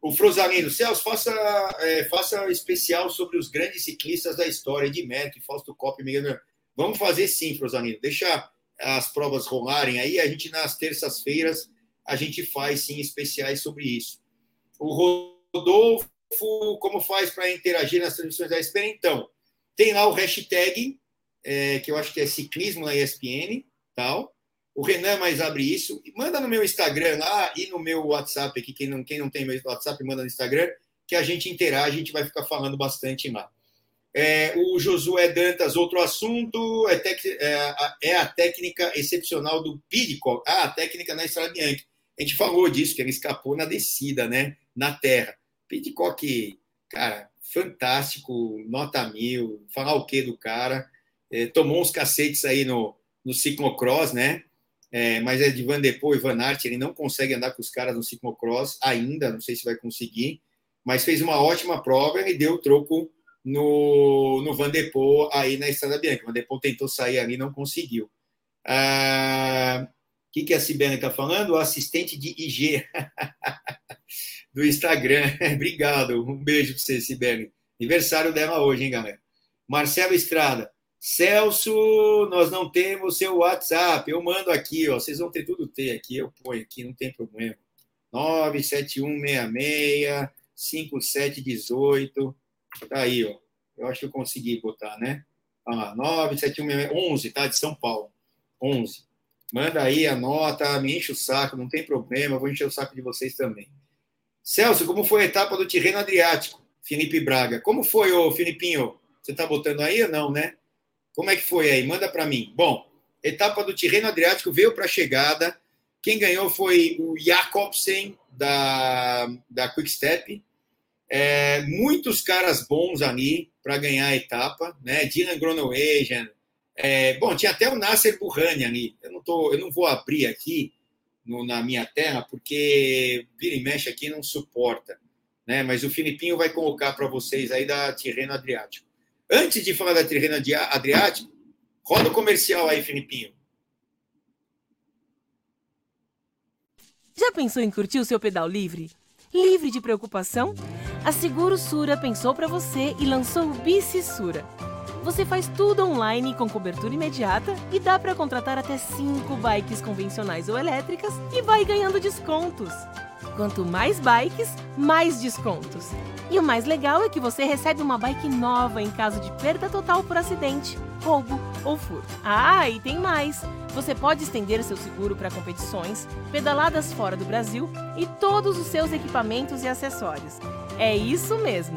O Frosalino, Celso, faça, é, faça especial sobre os grandes ciclistas da história, de Metro, Fausto Coppi, Miguel. Vamos fazer sim, Frosalino. Deixa as provas rolarem aí. A gente, nas terças-feiras, a gente faz sim especiais sobre isso. O Rodolfo, como faz para interagir nas transmissões da ESPN? Então, tem lá o hashtag, é, que eu acho que é ciclismo na ESPN, tal. O Renan mais abre isso. Manda no meu Instagram lá e no meu WhatsApp aqui. Quem não, quem não tem meu WhatsApp, manda no Instagram, que a gente interage, a gente vai ficar falando bastante lá. É, o Josué Dantas, outro assunto, é, tec, é, é a técnica excepcional do Pidcock. Ah, a técnica na Estrada Bianchi. A gente falou disso, que ele escapou na descida, né? Na terra. Pidcock, cara, fantástico, nota mil. Falar o quê do cara? É, tomou uns cacetes aí no, no ciclocross, né? é, mas é de Van Der Poel e Van Aert, ele não consegue andar com os caras no ciclocross ainda, não sei se vai conseguir, mas fez uma ótima prova e deu troco no, no Van Der Poel aí na Estrada Bianca. Van Der Poel tentou sair ali não conseguiu. Ah, o que, que a Sibeli está falando? O assistente de IG do Instagram. Obrigado, um beijo para você, Sibeli. Aniversário dela hoje, hein, galera? Marcelo Estrada. Celso, nós não temos seu WhatsApp. Eu mando aqui, ó. Vocês vão ter tudo ter aqui. Eu ponho aqui, não tem problema. 97166 5718. Tá aí, ó. Eu acho que eu consegui botar, né? Ah, 97111, tá? De São Paulo. 11. Manda aí, anota, me enche o saco, não tem problema, vou encher o saco de vocês também. Celso, como foi a etapa do Tirreno Adriático? Felipe Braga. Como foi, ô Filipinho? Você tá botando aí ou não, né? Como é que foi aí? Manda para mim. Bom, etapa do Tirreno Adriático veio para a chegada. Quem ganhou foi o Jakobsen, da, da Quick Step. É, muitos caras bons ali para ganhar a etapa, né? Dylan Groenewegen. É, bom, tinha até o Nasser Burrani ali. Eu não, tô, eu não vou abrir aqui no, na minha terra, porque vira e mexe aqui não suporta. né? Mas o Filipinho vai colocar para vocês aí da Tirreno Adriático. Antes de falar da Tirreno Adriático, roda o comercial aí, Filipinho. Já pensou em curtir o seu pedal livre? Livre de preocupação? A Seguro Sura pensou para você e lançou o Bici Sura. Você faz tudo online com cobertura imediata e dá para contratar até 5 bikes convencionais ou elétricas e vai ganhando descontos. Quanto mais bikes, mais descontos. E o mais legal é que você recebe uma bike nova em caso de perda total por acidente, roubo ou furto. Ah, e tem mais! Você pode estender seu seguro para competições, pedaladas fora do Brasil e todos os seus equipamentos e acessórios. É isso mesmo!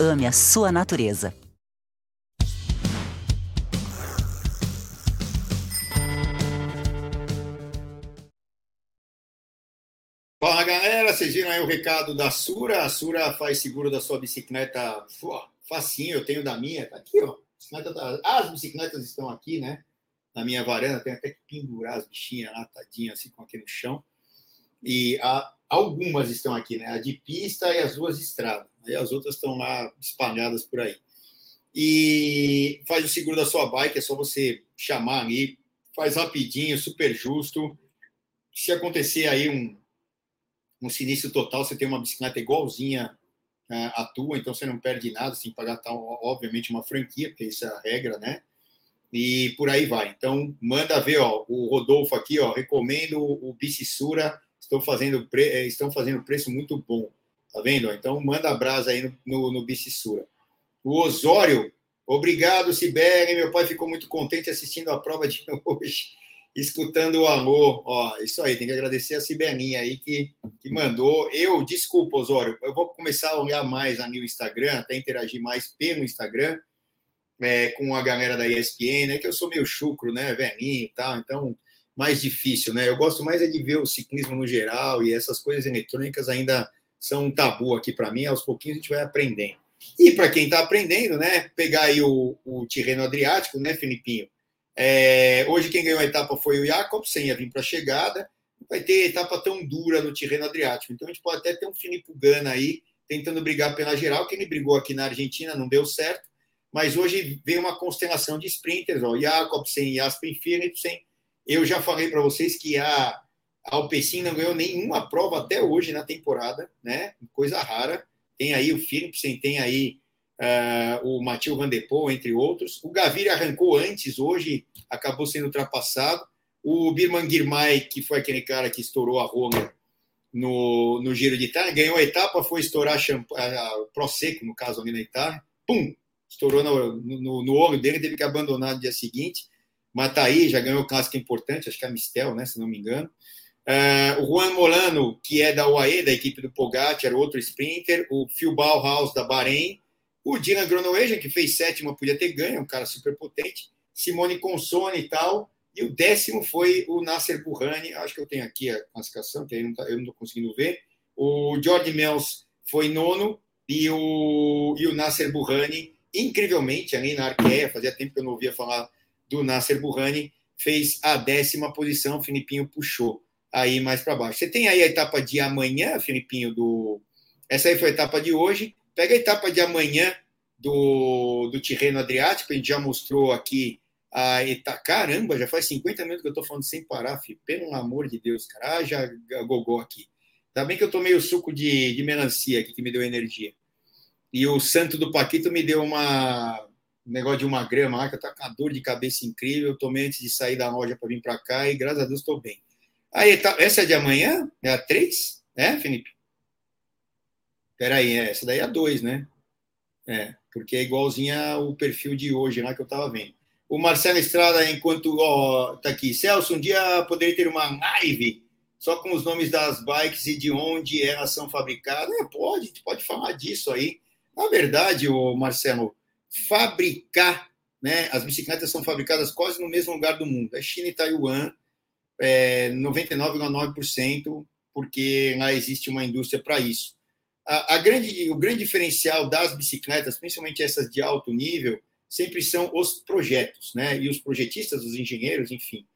Ame a sua natureza. Fala galera, vocês viram aí o recado da Sura? A Sura faz seguro da sua bicicleta pô, facinho, eu tenho da minha, tá aqui, ó. As bicicletas estão aqui, né? Na minha varanda, tem até que pendurar as bichinhas lá, tadinha, assim, com aqui no chão. E a, algumas estão aqui, né? A de pista e as duas de estrada. Aí as outras estão lá espalhadas por aí. E faz o seguro da sua bike, é só você chamar ali, faz rapidinho, super justo. Se acontecer aí um, um sinistro total, você tem uma bicicleta igualzinha à tua, então você não perde nada, sem pagar, tal, obviamente, uma franquia, porque isso é a regra, né? E por aí vai. Então, manda ver, ó, o Rodolfo aqui, ó, recomendo o Bicissura, estão fazendo, pre... Eh, estão fazendo preço muito bom, tá vendo? Então, manda abraço aí no, no, no Bicissura. O Osório, obrigado, Sibeli, meu pai ficou muito contente assistindo a prova de hoje escutando o alô. Ó, isso aí, tem que agradecer a Cibelinha aí que, que mandou. Eu, desculpa, Osório, eu vou começar a olhar mais ali no Instagram, até interagir mais pelo Instagram é, com a galera da ESPN, né? Que eu sou meio chucro, né? Velhinho e tal, então mais difícil, né? Eu gosto mais é de ver o ciclismo no geral e essas coisas eletrônicas ainda são um tabu aqui para mim. Aos pouquinhos a gente vai aprendendo. E para quem está aprendendo, né? Pegar aí o, o Tirreno Adriático, né, Filipinho? É, hoje quem ganhou a etapa foi o Jacobsen, ia vir para a chegada. Vai ter etapa tão dura no terreno Adriático. Então a gente pode até ter um Filipe Gana aí tentando brigar pela geral, que ele brigou aqui na Argentina, não deu certo. Mas hoje veio uma constelação de sprinters, ó, Jacobsen Aspen Philipsen. Eu já falei para vocês que a, a Alpecin não ganhou nenhuma prova até hoje na temporada, né? Coisa rara. Tem aí o Philipsen, tem aí uh, o Matheus Van Der Poel, entre outros. O Gaviria arrancou antes, hoje acabou sendo ultrapassado. O Birman Girmay, que foi aquele cara que estourou a rola no, no Giro de Itália, ganhou a etapa, foi estourar a, o Prosecco, no caso ali na Itália, pum, estourou no, no, no olho dele, teve que abandonar no dia seguinte, mas tá aí, já ganhou o clássico importante, acho que é a Mistel, né, se não me engano. Uh, o Juan Molano, que é da UAE, da equipe do Pogacar, outro sprinter, o Phil Bauhaus, da Bahrein, o Dylan Groenewegen, que fez sétima, podia ter ganho, um cara super potente. Simone Consone e tal. E o décimo foi o Nasser Burrani. Acho que eu tenho aqui a classificação, que aí não tá, eu não estou conseguindo ver. O George Mills foi nono e o, e o Nasser Burrani, incrivelmente, ali na Arqueia, fazia tempo que eu não ouvia falar do Nasser Burrani, fez a décima posição. O Filipinho puxou aí mais para baixo. Você tem aí a etapa de amanhã, Filipinho, do. Essa aí foi a etapa de hoje. Pega a etapa de amanhã do, do Tirreno Adriático, a gente já mostrou aqui a etapa. Caramba, já faz 50 minutos que eu estou falando sem parar, filho. Pelo amor de Deus, cara. Ah, já gogou aqui. Tá bem que eu tomei o suco de, de melancia aqui, que me deu energia. E o santo do Paquito me deu uma um negócio de uma grama lá, que eu tô com uma dor de cabeça incrível. Eu tomei antes de sair da loja para vir para cá e graças a Deus estou bem. Aí, tá, essa é de amanhã? É a 3? É, Felipe? Peraí, é, essa daí é a 2, né? É, porque é igualzinha o perfil de hoje lá que eu estava vendo. O Marcelo Estrada, enquanto ó, tá aqui, Celso, um dia poderia ter uma live só com os nomes das bikes e de onde elas são fabricadas. É, pode, pode falar disso aí. Na verdade, o Marcelo, fabricar, né? As bicicletas são fabricadas quase no mesmo lugar do mundo. É China e Taiwan, é 99,9%, porque lá existe uma indústria para isso. A, a, grande, o grande diferencial das bicicletas, principalmente essas de alto nível, sempre são os projetos, né? E os projetistas, os engenheiros, enfim.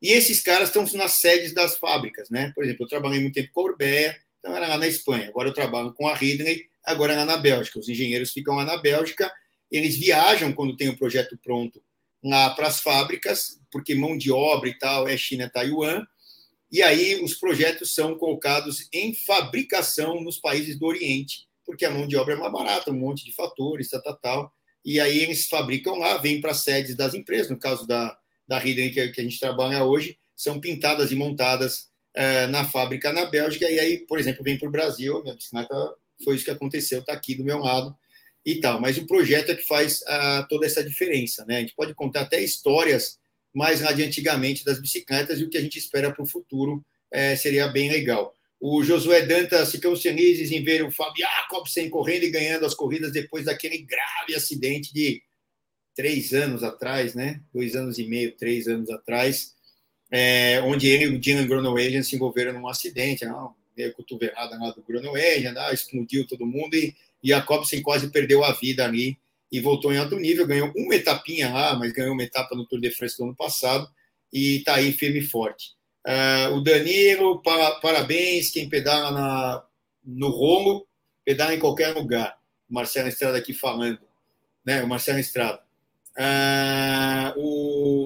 E esses caras estão nas sedes das fábricas, né? Por exemplo, eu trabalhei muito tempo com a Orbea, então era lá na Espanha. Agora eu trabalho com a Ridley, agora é lá na Bélgica. Os engenheiros ficam lá na Bélgica, eles viajam quando tem o projeto pronto lá para as fábricas, porque mão de obra e tal é China, Taiwan, e aí os projetos são colocados em fabricação nos países do Oriente, porque a mão de obra é mais barata, um monte de fatores, tal, tal, tal. E aí eles fabricam lá, vêm para as sedes das empresas, no caso da, da Hidden que, a gente trabalha hoje, são pintadas e montadas uh, na fábrica na Bélgica, e aí, por exemplo, vem para o Brasil, minha bicicleta foi isso que aconteceu, está aqui do meu lado e tal. Mas o projeto é que faz uh, toda essa diferença, né? A gente pode contar até histórias mais lá de antigamente das bicicletas e o que a gente espera para o futuro uh, seria bem legal. O Josué Dantas, ficamos felizes em ver o Fábio Jacobsen correndo e ganhando as corridas depois daquele grave acidente de três anos atrás, né? Dois anos e meio, três anos atrás, é, onde ele e o Dylan Groenewegen se envolveram num acidente, não, meio cotovelada lá do Groenewegen, né? explodiu todo mundo e, e a Cobsen quase perdeu a vida ali e voltou em alto nível, ganhou uma etapinha lá, mas ganhou uma etapa no Tour de France do ano passado e está aí firme e forte. Uh, o Danilo, para, parabéns, quem pedala na, no Romo, pedala em qualquer lugar. O Marcelo Estrada aqui falando, né? O Marcelo Estrada. Uh,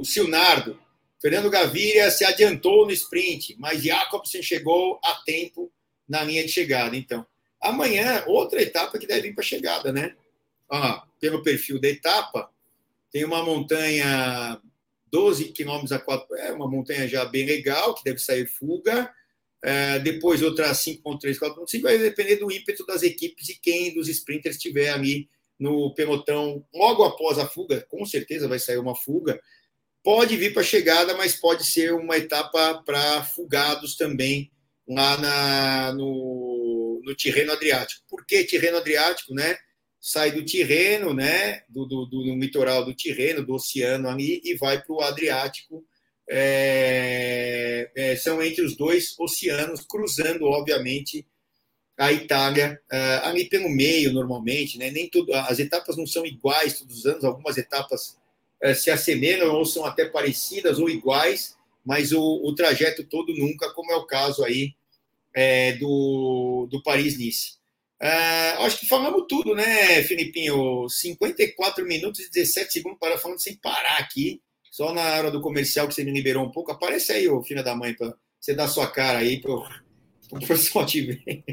o Silnardo, Fernando Gaviria se adiantou no sprint, mas Jacobsen chegou a tempo na linha de chegada. Então, amanhã, outra etapa que deve vir para a chegada, né? Ah, pelo perfil da etapa, tem uma montanha 12 quilômetros a 4, é uma montanha já bem legal, que deve sair fuga. É, depois outra 5.3, 4.5, vai depender do ímpeto das equipes e quem dos sprinters estiver ali no pelotão logo após a fuga, com certeza vai sair uma fuga. Pode vir para a chegada, mas pode ser uma etapa para fugados também lá na, no, no Tirreno Adriático. Por que Tirreno Adriático, né? Sai do Tirreno, né? Do, do, do, do litoral do Tirreno, do oceano ali, e vai para o Adriático. É, é, são entre os dois oceanos, cruzando, obviamente, a Itália uh, ali pelo meio normalmente, né? Nem tudo, as etapas não são iguais todos os anos, algumas etapas uh, se assemelham ou são até parecidas ou iguais, mas o, o trajeto todo nunca, como é o caso aí é, do, do Paris-Nice. Uh, acho que falamos tudo, né, Filipinho? 54 minutos e 17 segundos para falando sem parar aqui, só na hora do comercial que você me liberou um pouco. Aparece aí, ô filho da mãe, para você dar sua cara aí para o pessoal te ver.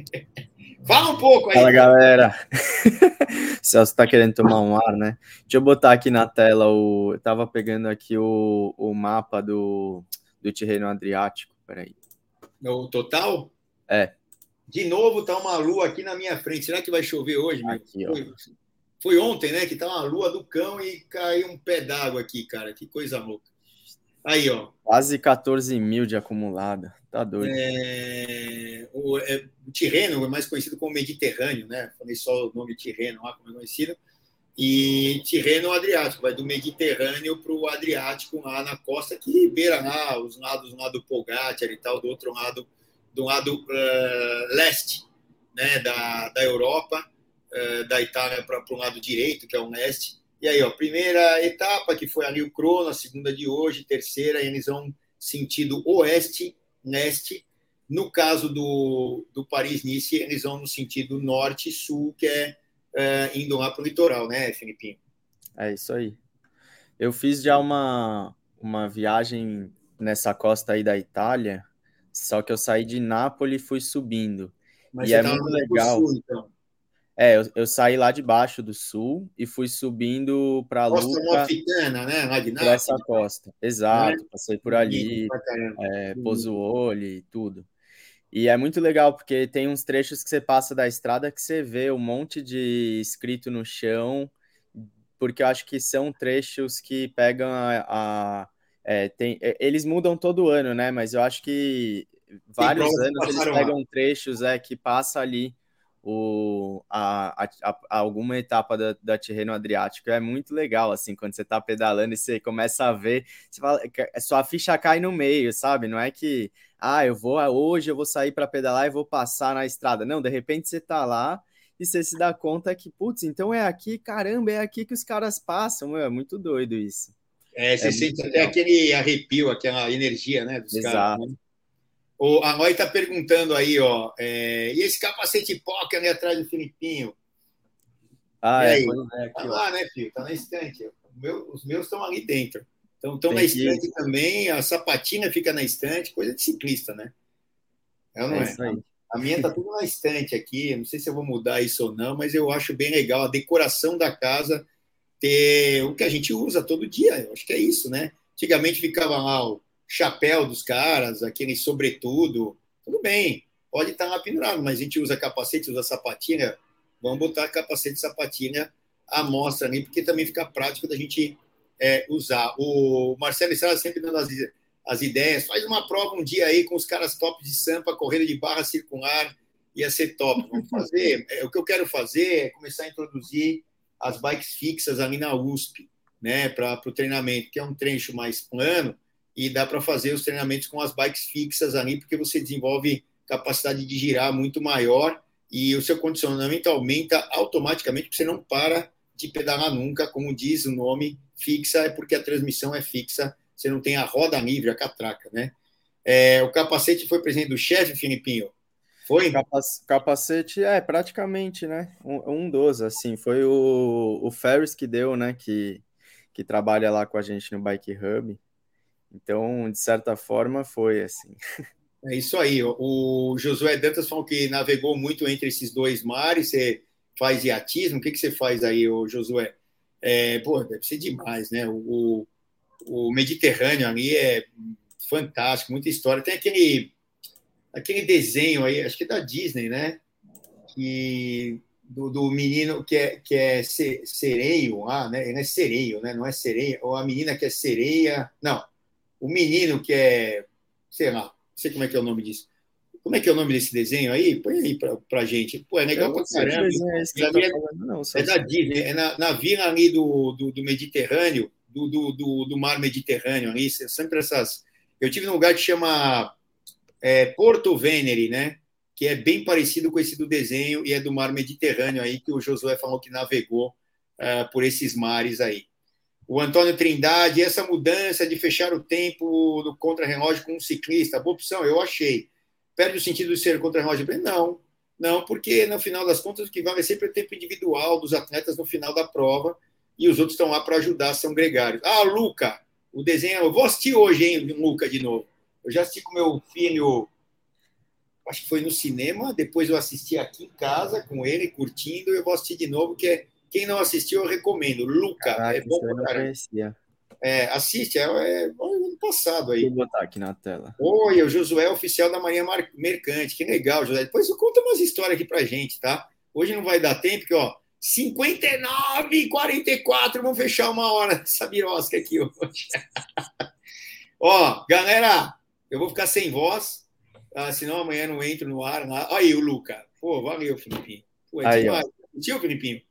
Fala um pouco aí. Fala, galera. Celso tá querendo tomar um ar, né? Deixa eu botar aqui na tela o. Eu tava pegando aqui o, o mapa do, do terreno Adriático. Peraí. O total? É. De novo, tá uma lua aqui na minha frente. Será que vai chover hoje? Aqui, foi, foi, ontem, né? Que tá uma lua do cão e caiu um pé d'água aqui, cara. Que coisa louca. Aí, ó. Quase 14 mil de acumulada. Tá doido. É, o, é, o Tirreno é mais conhecido como Mediterrâneo, né? Falei só o nome Tirreno lá, como é conhecido. E Tirreno Adriático, vai do Mediterrâneo para o Adriático lá na costa, que beira lá os lados lado do Pogacar e tal, do outro lado, do lado uh, leste né, da, da Europa, uh, da Itália para o lado direito, que é o leste e aí, ó, primeira etapa, que foi ali o crono, a segunda de hoje, terceira, eles vão sentido oeste, leste. No caso do, do Paris-Nice, eles vão no sentido norte-sul, que é, é, indo lá para o litoral, né, Filipinho? É isso aí. Eu fiz já uma, uma viagem nessa costa aí da Itália, só que eu saí de Nápoles e fui subindo. Mas e é muito legal. Sul, então. É, eu, eu, saí lá de baixo do sul e fui subindo para Costa Luca. Malfitana, né? Lá de Por essa costa. Exato, é? passei por ali, é, Pozuoli, tudo. E é muito legal, porque tem uns trechos que você passa da estrada que você vê um monte de escrito no chão, porque eu acho que são trechos que pegam a. a é, tem, eles mudam todo ano, né? Mas eu acho que vários anos eles pegam lá. trechos é, que passa ali o, a, a, a, alguma etapa da, da Tirreno Adriático. É muito legal, assim, quando você tá pedalando e você começa a ver, você fala, sua ficha cai no meio, sabe? Não é que, ah, eu vou, hoje eu vou sair para pedalar e vou passar na estrada. Não, de repente você tá lá e você se dá conta que, putz, então é aqui, caramba, é aqui que os caras passam. Meu, é muito doido isso. É, você é sente até aquele arrepio, aquela energia, né? Dos Exato. Caras, né? O Anói está perguntando aí, ó, é, e esse capacete POC ali atrás do Filipinho? Ah, é, é, aqui, tá lá, né, filho? Tá na estante. Meu, os meus estão ali dentro. Então, estão na estante também, a sapatina fica na estante, coisa de ciclista, né? É não é? é? A minha tá tudo na estante aqui, não sei se eu vou mudar isso ou não, mas eu acho bem legal a decoração da casa ter o que a gente usa todo dia. Eu acho que é isso, né? Antigamente ficava lá o chapéu dos caras, aquele sobretudo, tudo bem, pode estar lá pendurado, mas a gente usa capacete, usa sapatinha, vamos botar capacete e sapatinha à mostra ali, porque também fica prático da gente é, usar. O Marcelo Estrada sempre dando as, as ideias, faz uma prova um dia aí com os caras top de Sampa, corrida de barra circular, ia ser top. Vamos fazer. É, o que eu quero fazer é começar a introduzir as bikes fixas ali na USP, né, para o treinamento, que é um trecho mais plano, e dá para fazer os treinamentos com as bikes fixas ali, porque você desenvolve capacidade de girar muito maior e o seu condicionamento aumenta automaticamente, porque você não para de pedalar nunca, como diz o nome, fixa é porque a transmissão é fixa, você não tem a roda livre, a catraca, né? É, o capacete foi presente do chefe, Filipinho? Foi? Capacete, é, praticamente, né? Um, um dos, assim, foi o, o Ferris que deu, né? Que, que trabalha lá com a gente no Bike Hub. Então, de certa forma, foi assim. É isso aí. O Josué Dantas falou que navegou muito entre esses dois mares. Você faz iatismo? O que, que você faz aí, o Josué? É, pô, deve ser demais, né? O, o Mediterrâneo ali é fantástico, muita história. Tem aquele, aquele desenho aí, acho que é da Disney, né? Que, do, do menino que é, que é sereio, ah, né? Ele é sereio, né? Não é sereia, ou a menina que é sereia. Não, o menino que é, sei lá, não sei como é que é o nome disso. Como é que é o nome desse desenho aí? Põe aí pra, pra gente. Pô, é legal pra caramba. É, é, não, é da Disney, é na, na vila ali do, do, do Mediterrâneo, do, do, do, do, mar Mediterrâneo ali, sempre essas. Eu tive num lugar que chama é, Porto Venere, né? Que é bem parecido com esse do desenho e é do mar Mediterrâneo aí que o Josué falou que navegou uh, por esses mares aí o Antônio Trindade, essa mudança de fechar o tempo do contra-relógio com um ciclista, boa opção, eu achei. Perde o sentido de ser contra-relógio? Não, não, porque no final das contas o que vale é sempre o tempo individual dos atletas no final da prova e os outros estão lá para ajudar, são gregários. Ah, Luca, o desenho, eu vou assistir hoje, hein, Luca, de novo. Eu já assisti com meu filho, acho que foi no cinema, depois eu assisti aqui em casa com ele, curtindo, eu vou assistir de novo, que é quem não assistiu, eu recomendo. Luca, Caraca, é bom não conhecia. É, assiste, é, é, ano passado aí. Vou botar aqui na tela. Oi, o Josué, oficial da Marinha Mercante. Que legal, Josué. Depois conta umas histórias aqui pra gente, tá? Hoje não vai dar tempo, porque, ó, 59 e 44, vamos fechar uma hora dessa birosca aqui hoje. ó, galera, eu vou ficar sem voz, tá? senão amanhã não entro no ar. Olha aí o Luca. Pô, valeu, Filipinho. Pô, é aí. Tio, Filipinho?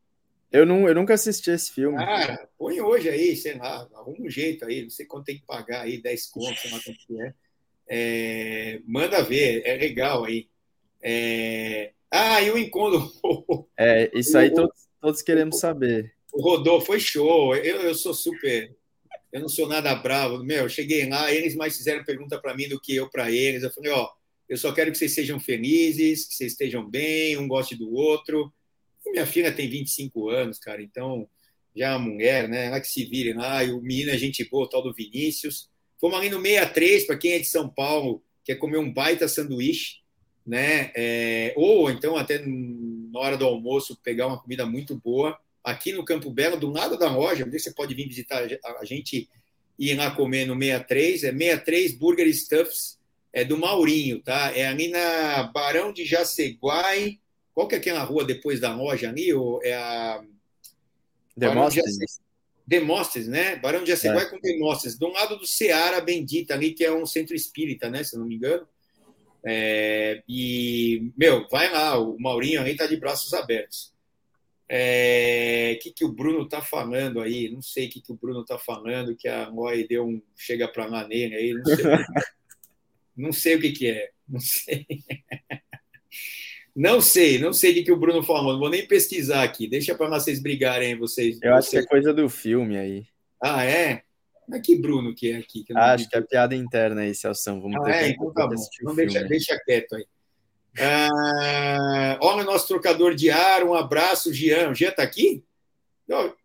Eu, não, eu nunca assisti esse filme. Cara, põe hoje aí, sei lá, arruma um jeito aí, não sei quanto tem que pagar aí, 10 contos, sei lá quanto é. é. Manda ver, é legal aí. É... Ah, e o encontro. É, isso aí todos, todos queremos saber. O Rodolfo foi show. Eu, eu sou super. Eu não sou nada bravo. Meu, eu cheguei lá, eles mais fizeram pergunta para mim do que eu para eles. Eu falei, ó, eu só quero que vocês sejam felizes, que vocês estejam bem, um goste do outro minha filha tem 25 anos, cara, então já é uma mulher, né? Ela que se vire lá, e o menino é gente boa, tal do Vinícius. Fomos ali no 63, para quem é de São Paulo, quer comer um baita sanduíche, né? É, ou então até na hora do almoço, pegar uma comida muito boa. Aqui no Campo Belo, do lado da loja, onde você pode vir visitar a gente e ir lá comer no 63, é 63 Burger Stuffs, é do Maurinho, tá? É ali na Barão de Jaceguai. Qual que é aquela rua depois da loja ali? Ou é a. Demóstenes. Demóstenes, né? Barão de Jaceguai é. com Demóstenes. Do lado do Seara Bendita ali, que é um centro espírita, né? Se não me engano. É, e, meu, vai lá, o Maurinho aí tá de braços abertos. O é, que, que o Bruno tá falando aí? Não sei o que, que o Bruno tá falando, que a Moi deu um chega para lá nele aí, não sei. não sei o que, que é, não sei. Não sei, não sei o que, que o Bruno falou, não vou nem pesquisar aqui. Deixa para vocês brigarem, vocês. Eu acho que é coisa do filme aí. Ah, é? Mas que Bruno que é aqui? Que ah, acho que é piada interna aí, Celção. Vamos ah, ter é, então tá bom. Então deixa, deixa quieto aí. Ah, olha o nosso trocador de ar, um abraço, Jean. O Jean tá aqui?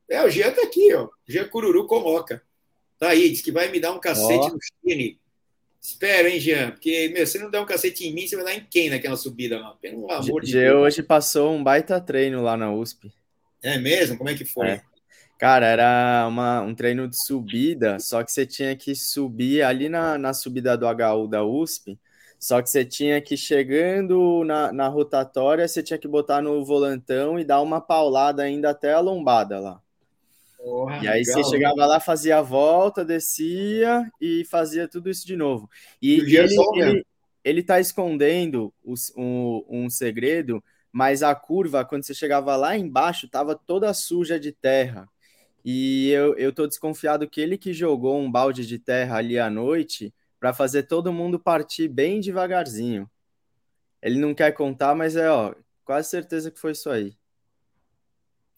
É, o Jean tá aqui, ó. O Jean Cururu coloca. Tá aí, diz que vai me dar um cacete oh. no Chile. Espero, hein, Jean? Porque, meu, se não der um cacete em mim, você vai dar em quem naquela subida lá? Pelo amor de Deus. hoje passou um baita treino lá na USP. É mesmo? Como é que foi? É. Cara, era uma, um treino de subida, só que você tinha que subir ali na, na subida do HU da USP, só que você tinha que, chegando na, na rotatória, você tinha que botar no volantão e dar uma paulada ainda até a lombada lá. E aí legal. você chegava lá, fazia a volta, descia e fazia tudo isso de novo. E, e ele, ele, ele tá escondendo os, um, um segredo, mas a curva, quando você chegava lá embaixo, tava toda suja de terra. E eu, eu tô desconfiado que ele que jogou um balde de terra ali à noite para fazer todo mundo partir bem devagarzinho. Ele não quer contar, mas é, ó, quase certeza que foi isso aí.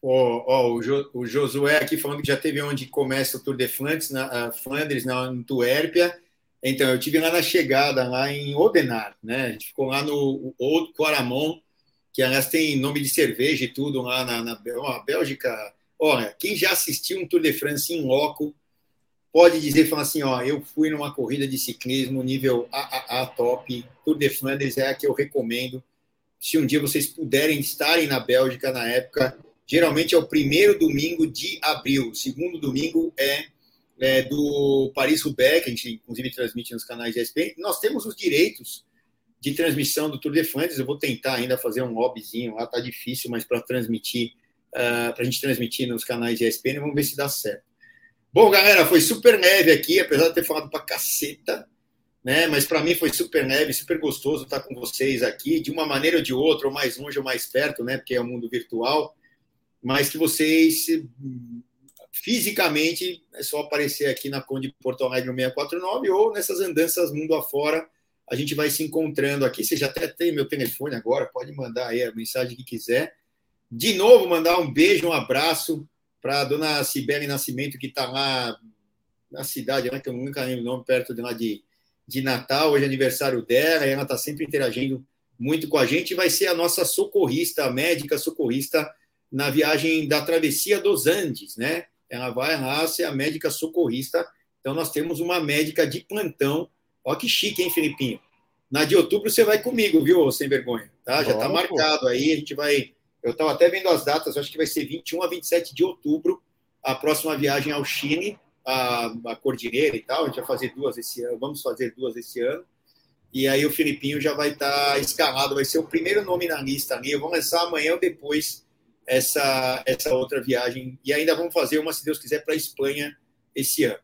Ó, ó o, jo, o Josué aqui falando que já teve onde começa o Tour de Flandres, na Flandres, na Antuérpia. Então, eu tive lá na chegada, lá em Odenar, né? A gente ficou lá no Old Quaramon, que aliás tem nome de cerveja e tudo lá na, na, na Bélgica Olha, quem já assistiu um Tour de France em loco pode dizer, falar assim, ó, eu fui numa corrida de ciclismo nível AAA top, Tour de Flandres é a que eu recomendo. Se um dia vocês puderem estarem na Bélgica na época, geralmente é o primeiro domingo de abril, o segundo domingo é, é do Paris-Roubaix, que a gente inclusive transmite nos canais de ESPN. Nós temos os direitos de transmissão do Tour de Flandres, eu vou tentar ainda fazer um hobbyzinho lá, tá difícil, mas para transmitir uh, ah, para a gente transmitir nos canais de ESPN. Vamos ver se dá certo. Bom, galera, foi super neve aqui, apesar de ter falado para caceta, né? Mas para mim foi super neve, super gostoso estar com vocês aqui, de uma maneira ou de outra, ou mais longe ou mais perto, né? Porque é o um mundo virtual, mas que vocês fisicamente é só aparecer aqui na Conde Porto Alegre 649 ou nessas andanças mundo afora. A gente vai se encontrando aqui. Você já até tem meu telefone agora, pode mandar aí a mensagem que quiser. De novo, mandar um beijo, um abraço para a dona Cibele Nascimento, que está lá na cidade, né, que eu nunca lembro o nome, perto de lá de, de Natal, hoje é aniversário dela, e ela está sempre interagindo muito com a gente, e vai ser a nossa socorrista, a médica socorrista, na viagem da travessia dos Andes, né? Ela vai lá ser a médica socorrista. Então, nós temos uma médica de plantão. Ó, que chique, hein, Felipinho? Na de outubro você vai comigo, viu, sem vergonha? Tá? Já está marcado aí, a gente vai eu estava até vendo as datas, acho que vai ser 21 a 27 de outubro, a próxima viagem ao Chile, a, a Cordilheira e tal. A gente vai fazer duas esse ano, vamos fazer duas esse ano. E aí o Filipinho já vai estar tá escalado, vai ser o primeiro nome na lista ali. Vamos lançar amanhã ou depois essa, essa outra viagem. E ainda vamos fazer uma, se Deus quiser, para a Espanha esse ano.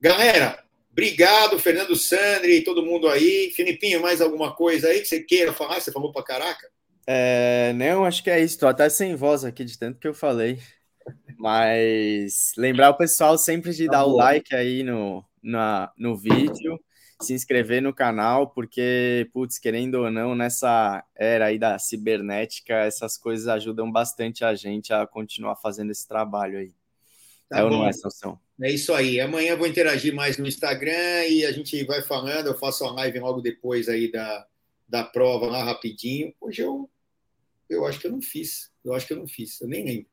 Galera, obrigado, Fernando Sandri, todo mundo aí. Filipinho, mais alguma coisa aí que você queira falar? Você falou para caraca? É, não, acho que é isso. Tô até sem voz aqui de tanto que eu falei. Mas lembrar o pessoal sempre de tá dar bom. o like aí no, na, no vídeo, se inscrever no canal, porque, putz, querendo ou não, nessa era aí da cibernética, essas coisas ajudam bastante a gente a continuar fazendo esse trabalho aí. Tá é bom. ou não é, Salsão? É isso aí. Amanhã eu vou interagir mais no Instagram e a gente vai falando. Eu faço a live logo depois aí da, da prova lá rapidinho. Hoje eu eu acho que eu não fiz. Eu acho que eu não fiz. Eu nem lembro.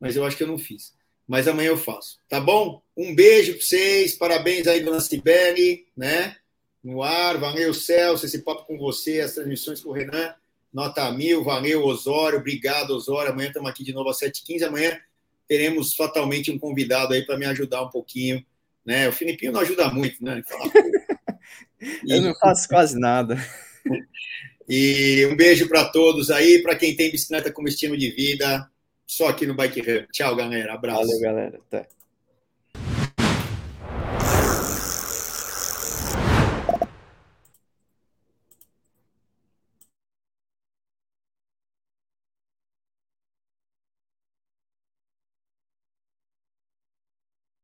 Mas eu acho que eu não fiz. Mas amanhã eu faço. Tá bom? Um beijo para vocês. Parabéns aí, dona Cibele, né? No ar. Valeu, Celso. Esse papo com você, as transmissões com o Renan. nota mil, valeu, Osório, obrigado, Osório. Amanhã estamos aqui de novo às 7h15. Amanhã teremos fatalmente um convidado aí para me ajudar um pouquinho. Né? O Filipinho não ajuda muito, né? Eu não faço quase nada. E um beijo para todos aí, para quem tem bicicleta como estilo de vida, só aqui no Bike Hub. Tchau, galera. Abraço. Valeu, galera. Até.